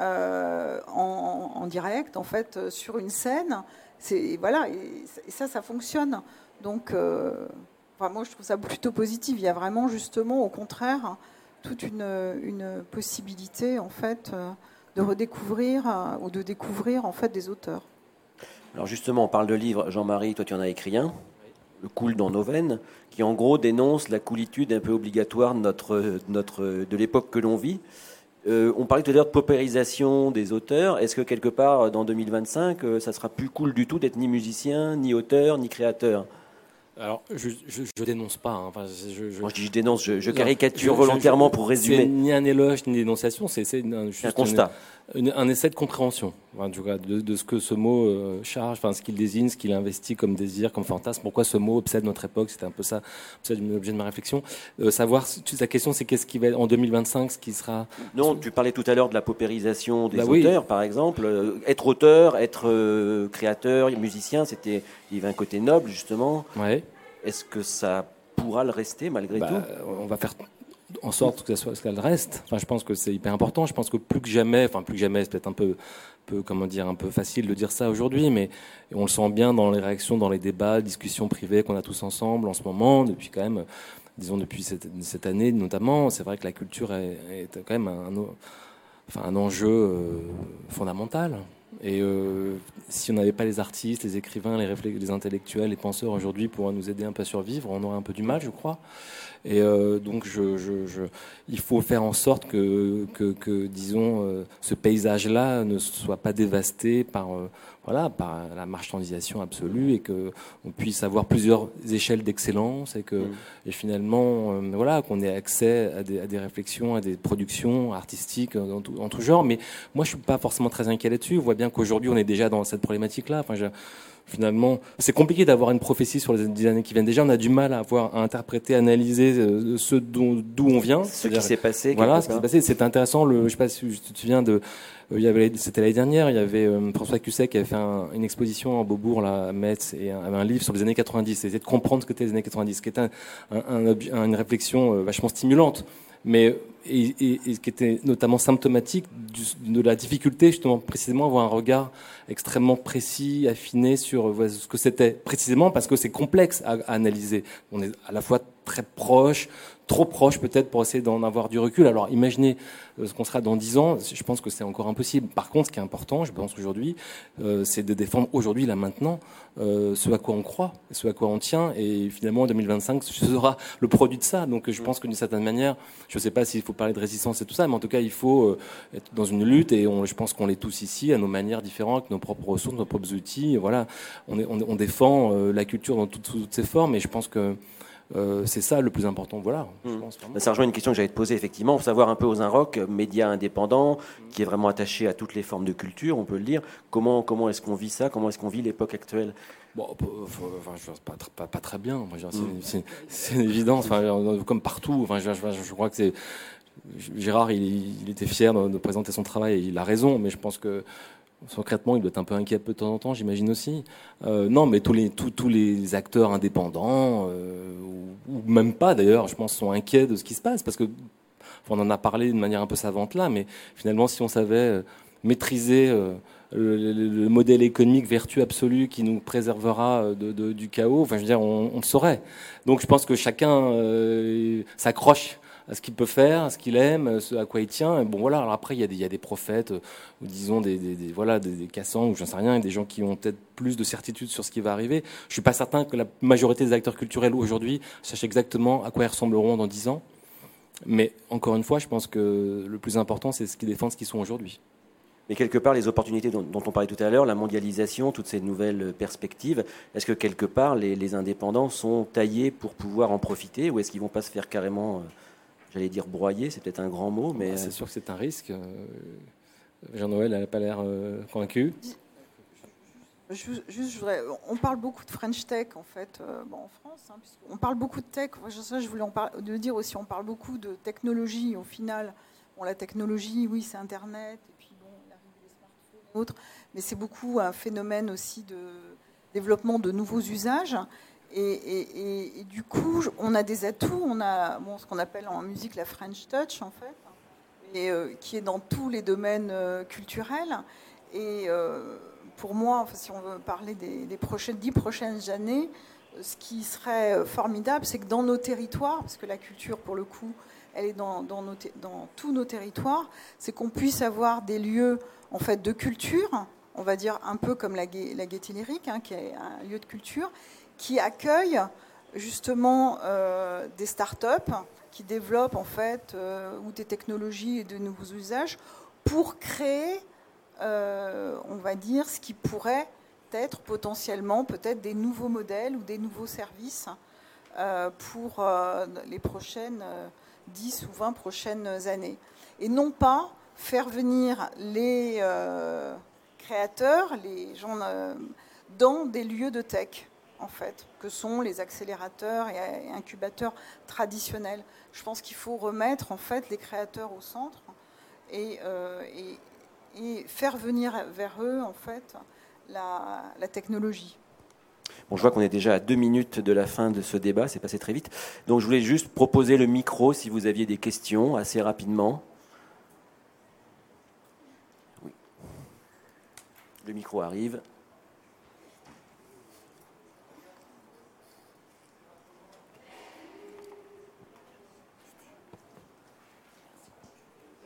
euh, en, direct, en fait, sur une scène. C'est voilà, et, ça, ça fonctionne. Donc, euh, moi, je trouve ça plutôt positif. Il y a vraiment, justement, au contraire, toute une, une possibilité, en fait, de redécouvrir ou de découvrir, en fait, des auteurs. Alors justement, on parle de livres. Jean-Marie, toi, tu en as écrit un le coule dans nos veines, qui en gros dénonce la coulitude un peu obligatoire de, notre, notre, de l'époque que l'on vit. Euh, on parlait tout à l'heure de paupérisation des auteurs. Est-ce que quelque part, dans 2025, euh, ça sera plus cool du tout d'être ni musicien, ni auteur, ni créateur? Alors, je, je, dénonce pas. Hein. Enfin, je, Moi, je dis je dénonce, je, caricature volontairement pour résumer. ni un éloge, ni une dénonciation, c'est un, un, constat. un essai de compréhension enfin, de, de, ce que ce mot euh, charge, enfin, ce qu'il désigne, ce qu'il investit comme désir, comme fantasme. Pourquoi ce mot obsède notre époque C'était un peu ça, l'objet de ma réflexion. Euh, savoir, la question, c'est qu'est-ce qui va en 2025, ce qui sera. Non, tu parlais tout à l'heure de la paupérisation des bah auteurs, par exemple. Euh, être auteur, être créateur, musicien, c'était il y avait un côté noble, justement. Ouais. Est-ce que ça pourra le rester malgré bah, tout? On va faire en sorte que ça soit qu'elle reste. Enfin, je pense que c'est hyper important. Je pense que plus que jamais, enfin plus que jamais, c'est peut-être un peu, peu, comment dire, un peu facile de dire ça aujourd'hui, mais on le sent bien dans les réactions, dans les débats, discussions privées qu'on a tous ensemble en ce moment, depuis quand même, disons depuis cette, année notamment. C'est vrai que la culture est, quand même un enjeu euh, fondamental. Et euh, si on n'avait pas les artistes, les écrivains, les, les intellectuels, les penseurs aujourd'hui pour nous aider un peu à survivre, on aurait un peu du mal, je crois. Et euh, donc, je, je, je, il faut faire en sorte que, que, que disons, euh, ce paysage-là ne soit pas dévasté par, euh, voilà, par la marchandisation absolue et que on puisse avoir plusieurs échelles d'excellence et que, mm. et finalement, voilà, qu'on ait accès à des, à des, réflexions, à des productions artistiques en tout, en tout genre. Mais moi, je suis pas forcément très inquiet là-dessus. On voit bien qu'aujourd'hui, on est déjà dans cette problématique-là. Enfin, finalement, c'est compliqué d'avoir une prophétie sur les dix années qui viennent. Déjà, on a du mal à avoir à interpréter, analyser euh, ce d'où on vient. Ce qui s'est passé. Voilà, ce qui s'est passé. C'est intéressant. Le, je sais pas si tu te souviens de, euh, il y avait, c'était l'année dernière, il y avait euh, François Cusset qui avait fait une exposition à Beaubourg, là, à Metz, et un, un livre sur les années 90. C'était de comprendre ce que c'était les années 90, ce qui était un, une réflexion vachement stimulante mais et, et, qui était notamment symptomatique de la difficulté justement précisément avoir un regard extrêmement précis, affiné sur ce que c'était, précisément parce que c'est complexe à, analyser. On est à la fois très proche, trop proche peut-être pour essayer d'en avoir du recul. Alors imaginez euh, ce qu'on sera dans dix ans, je pense que c'est encore impossible. Par contre, ce qui est important, je pense aujourd'hui, euh, c'est de défendre aujourd'hui, là maintenant, euh, ce à quoi on croit, ce à quoi on tient, et finalement en 2025, ce sera le produit de ça. Donc je pense que d'une certaine manière, je ne sais pas s'il faut parler de résistance et tout ça, mais en tout cas, il faut être dans une lutte, et je pense qu'on l'est tous ici, à nos manières différentes, nos propres ressources, nos propres outils. voilà, on, on, défend la culture dans toutes, toutes ses formes, et je pense que euh, c'est ça le plus important. Voilà. Mmh. ça rejoint une question que j'allais te poser effectivement, pour savoir un peu aux Rock, média indépendant, qui est vraiment attaché à toutes les formes de culture, on peut le dire. Comment, comment est-ce qu'on vit ça? Comment est-ce qu'on vit l'époque actuelle? Bon, enfin, pas, pas, très bien. Mmh. C'est une évidence, comme partout. Enfin, je, je, crois que c'est Gérard, il, il, était fier de, de, présenter son travail. Et il a raison, mais je pense que Secrètement, il doit être un peu inquiet de temps en temps, j'imagine aussi. Euh, non, mais tous les, tous, les acteurs indépendants, euh, ou, même pas d'ailleurs, je pense, sont inquiets de ce qui se passe. Parce que, on en a parlé de manière un peu savante là, mais finalement, si on savait euh, maîtriser le, modèle économique vertu absolue qui nous préservera du chaos, enfin, je veux dire, on, on, le saurait. Donc je pense que chacun s'accroche à ce qu'il peut faire, à ce qu'il aime, à quoi il tient. bon voilà. Alors après, il y a des, des prophètes, euh, ou disons des, des, voilà des, des cassants, ou j'en sais rien, des gens qui ont peut-être plus de certitude sur ce qui va arriver. Je suis pas certain que la majorité des acteurs culturels aujourd'hui sachent exactement à quoi ils ressembleront dans dix ans. Mais encore une fois, je pense que le plus important, c'est ce qu'ils défendent, ce qu'ils sont aujourd'hui. Mais quelque part, les opportunités dont, on parlait tout à l'heure, la mondialisation, toutes ces nouvelles perspectives, est-ce que quelque part, les, les, indépendants sont taillés pour pouvoir en profiter ou est-ce qu'ils vont pas se faire carrément euh, j'allais dire broyer, c'est peut-être un grand mot, mais... C'est sûr que c'est un risque. Euh, Jean-Noël n'a pas l'air euh, convaincu. Juste, je voudrais, on parle beaucoup de French Tech en fait euh, bon, en France. Hein, on parle beaucoup de tech. Ça, je voulais en parler, de dire aussi, on parle beaucoup de technologie. Au final, bon, la technologie, oui, c'est Internet et puis bon, l'arrivée des smartphones et autres, mais c'est beaucoup un phénomène aussi de développement de nouveaux usages. Et, du coup, on a des atouts. On a ce qu'on appelle en musique la French Touch, en fait, euh, qui est dans tous les domaines euh, culturels. Et euh, pour moi, si on veut parler des, prochaines, dix prochaines années, ce qui serait formidable, c'est que dans nos territoires, parce que la culture, pour le coup, elle est dans, tous nos territoires, c'est qu'on puisse avoir des lieux en fait de culture, on va dire un peu comme la, la Gaîté Lyrique, hein, qui est un lieu de culture, qui accueille justement euh, des start-up qui développent en fait euh, ou des technologies et de nouveaux usages pour créer, euh, on va dire, ce qui pourrait être potentiellement peut-être des nouveaux modèles ou des nouveaux services pour les prochaines 10 ou 20 prochaines années. Et non pas faire venir les créateurs, les gens dans des lieux de tech en fait, que sont les accélérateurs et incubateurs traditionnels. Je pense qu'il faut remettre en fait les créateurs au centre et, euh, faire venir vers eux en fait la, technologie. Bon, je vois qu'on est déjà à deux minutes de la fin de ce débat, c'est passé très vite. Donc je voulais juste proposer le micro si vous aviez des questions assez rapidement. Oui. Le micro arrive.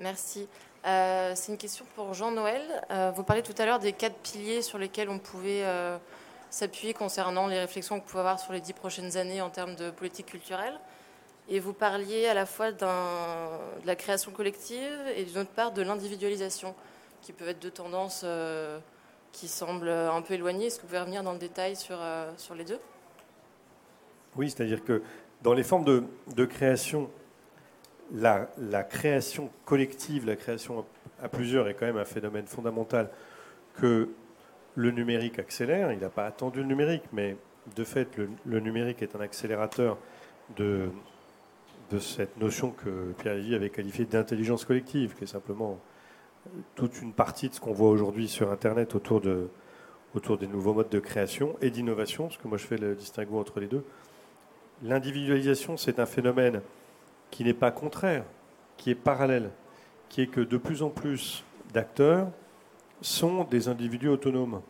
Merci. Euh, c'est une question pour Jean-Noël. Euh, vous parlez tout à l'heure des quatre piliers sur lesquels on pouvait euh, s'appuyer concernant les réflexions qu'on pouvait avoir sur les dix prochaines années en termes de politique culturelle. Et vous parliez à la fois de la création collective et d'une autre part de l'individualisation, qui peuvent être deux tendances qui semblent un peu éloignées. Est-ce que vous pouvez revenir dans le détail sur, sur les deux? Oui, c'est-à-dire que dans les formes de, de création la, création collective, la création à plusieurs est quand même un phénomène fondamental que le numérique accélère. Il n'a pas attendu le numérique, mais de fait, le, numérique est un accélérateur de, cette notion que Pierre-Lévy avait qualifiée d'intelligence collective, qui est simplement toute une partie de ce qu'on voit aujourd'hui sur Internet autour, autour des nouveaux modes de création et d'innovation, parce que moi je fais le distinguo entre les deux. L'individualisation, c'est un phénomène qui n'est pas contraire, qui est parallèle, qui est que de plus en plus d'acteurs sont des individus autonomes.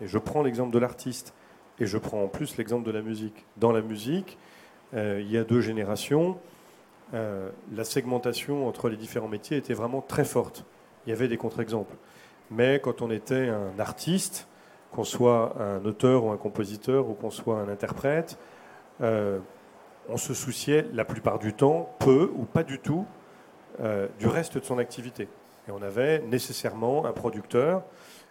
Et je prends l'exemple de l'artiste, et je prends en plus l'exemple de la musique. Dans la musique, il y a deux générations, la segmentation entre les différents métiers était vraiment très forte. Il y avait des contre-exemples. Mais quand on était un artiste, qu'on soit un auteur ou un compositeur ou qu'on soit un interprète, on se souciait la plupart du temps, peu ou pas du tout, du reste de son activité. Et on avait nécessairement un producteur.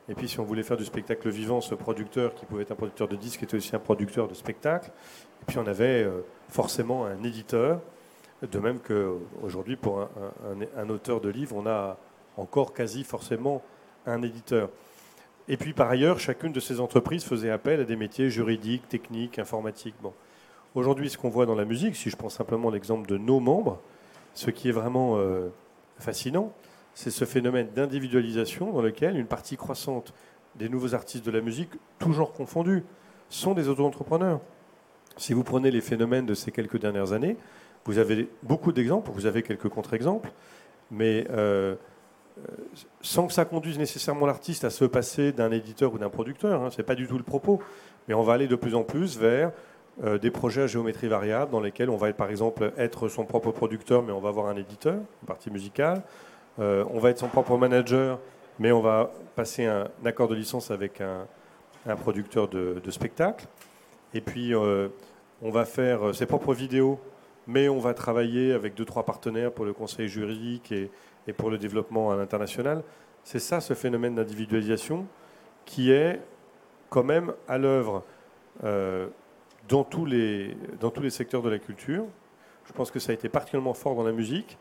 Et puis, si on voulait faire du spectacle vivant, ce producteur, qui pouvait être un producteur de disques, était aussi un producteur de spectacle. Et puis, on avait euh, forcément un éditeur. De même qu'aujourd'hui, pour un, auteur de livre, on a encore quasi forcément un éditeur. Et puis, par ailleurs, chacune de ces entreprises faisait appel à des métiers juridiques, techniques, informatiques. Aujourd'hui, ce qu'on voit dans la musique, si je prends simplement l'exemple de nos membres, ce qui est vraiment euh, fascinant, c'est ce phénomène d'individualisation dans lequel une partie croissante des nouveaux artistes de la musique, toujours confondus, sont des auto-entrepreneurs. Si vous prenez les phénomènes de ces quelques dernières années, vous avez beaucoup d'exemples, vous avez quelques contre-exemples, mais euh, sans que ça conduise nécessairement l'artiste à se passer d'un éditeur ou d'un producteur, hein, ce n'est pas du tout le propos, mais on va aller de plus en plus vers euh, des projets à géométrie variable dans lesquels on va par exemple être son propre producteur, mais on va avoir un éditeur, une partie musicale. Euh, on va être son propre manager, mais on va passer un, accord de licence avec un, producteur de, spectacle. Et puis, euh, on va faire ses propres vidéos, mais on va travailler avec deux, trois partenaires pour le conseil juridique et, pour le développement à l'international. C'est ça, ce phénomène d'individualisation, qui est quand même à l'œuvre dans, tous les, secteurs de la culture. Je pense que ça a été particulièrement fort dans la musique.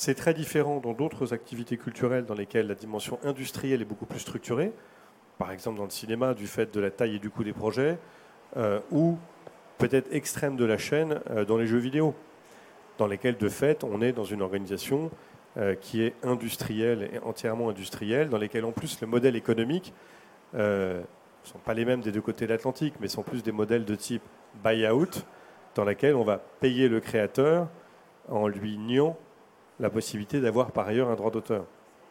C'est très différent dans d'autres activités culturelles dans lesquelles la dimension industrielle est beaucoup plus structurée, par exemple dans le cinéma, du fait de la taille et du coût des projets, euh, ou peut-être extrême de la chaîne euh, dans les jeux vidéo, dans lesquels de fait on est dans une organisation euh, qui est industrielle et entièrement industrielle, dans lesquels en plus le modèle économique ne sont pas les mêmes des deux côtés de l'Atlantique, mais sont plus des modèles de type buy-out, dans lesquels on va payer le créateur en lui niant la possibilité d'avoir par ailleurs un droit d'auteur.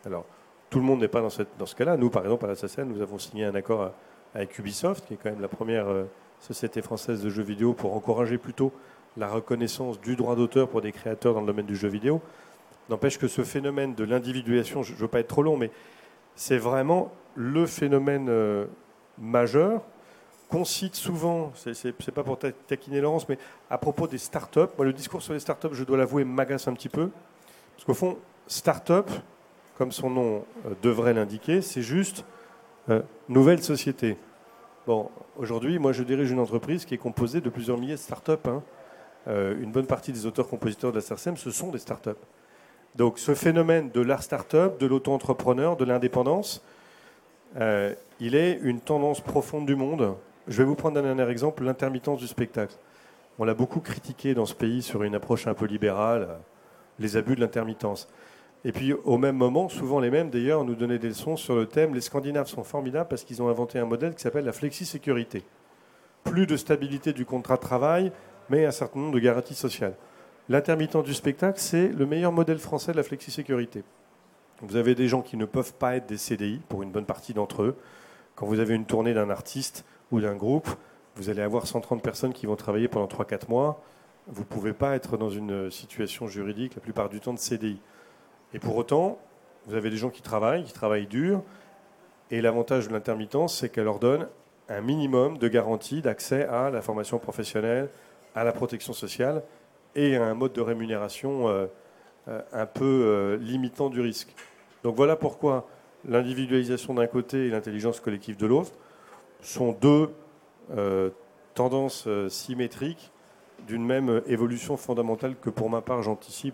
Alors, tout le monde n'est pas dans, dans ce cas-là. Nous, par exemple, à la nous avons signé un accord avec Ubisoft, qui est quand même la première euh, société française de jeux vidéo, pour encourager plutôt la reconnaissance du droit d'auteur pour des créateurs dans le domaine du jeu vidéo. N'empêche que ce phénomène de l'individualisation, je ne veux pas être trop long, mais c'est vraiment le phénomène euh, majeur qu'on cite souvent, c'est pas pour taquiner Laurence, mais à propos des startups. Moi, le discours sur les startups, je dois l'avouer, m'agace un petit peu. Parce qu'au fond, start-up, comme son nom euh, devrait l'indiquer, c'est juste euh, nouvelle société. Bon, aujourd'hui, moi, je dirige une entreprise qui est composée de plusieurs milliers de start-up. Hein. Euh, une bonne partie des auteurs-compositeurs de la SARSEM, ce sont des start-up. Donc, ce phénomène de l'art start-up, de l'auto-entrepreneur, de l'indépendance, il est une tendance profonde du monde. Je vais vous prendre un dernier exemple, l'intermittence du spectacle. On l'a beaucoup critiqué dans ce pays sur une approche un peu libérale les abus de l'intermittence. Et puis au même moment, souvent les mêmes d'ailleurs, nous donnaient des leçons sur le thème les Scandinaves sont formidables parce qu'ils ont inventé un modèle qui s'appelle la flexi-sécurité. Plus de stabilité du contrat de travail, mais un certain nombre de garanties sociales. L'intermittent du spectacle, c'est le meilleur modèle français de la flexi-sécurité. Vous avez des gens qui ne peuvent pas être des CDI, pour une bonne partie d'entre eux. Quand vous avez une tournée d'un artiste ou d'un groupe, vous allez avoir 130 personnes qui vont travailler pendant 3-4 mois vous ne pouvez pas être dans une situation juridique la plupart du temps de CDI. Et pour autant, vous avez des gens qui travaillent, qui travaillent dur, et l'avantage de l'intermittence, c'est qu'elle leur donne un minimum de garantie d'accès à la formation professionnelle, à la protection sociale et à un mode de rémunération euh, euh, un peu euh, limitant du risque. Donc voilà pourquoi l'individualisation d'un côté et l'intelligence collective de l'autre sont deux tendances symétriques d'une même évolution fondamentale que pour ma part j'anticipe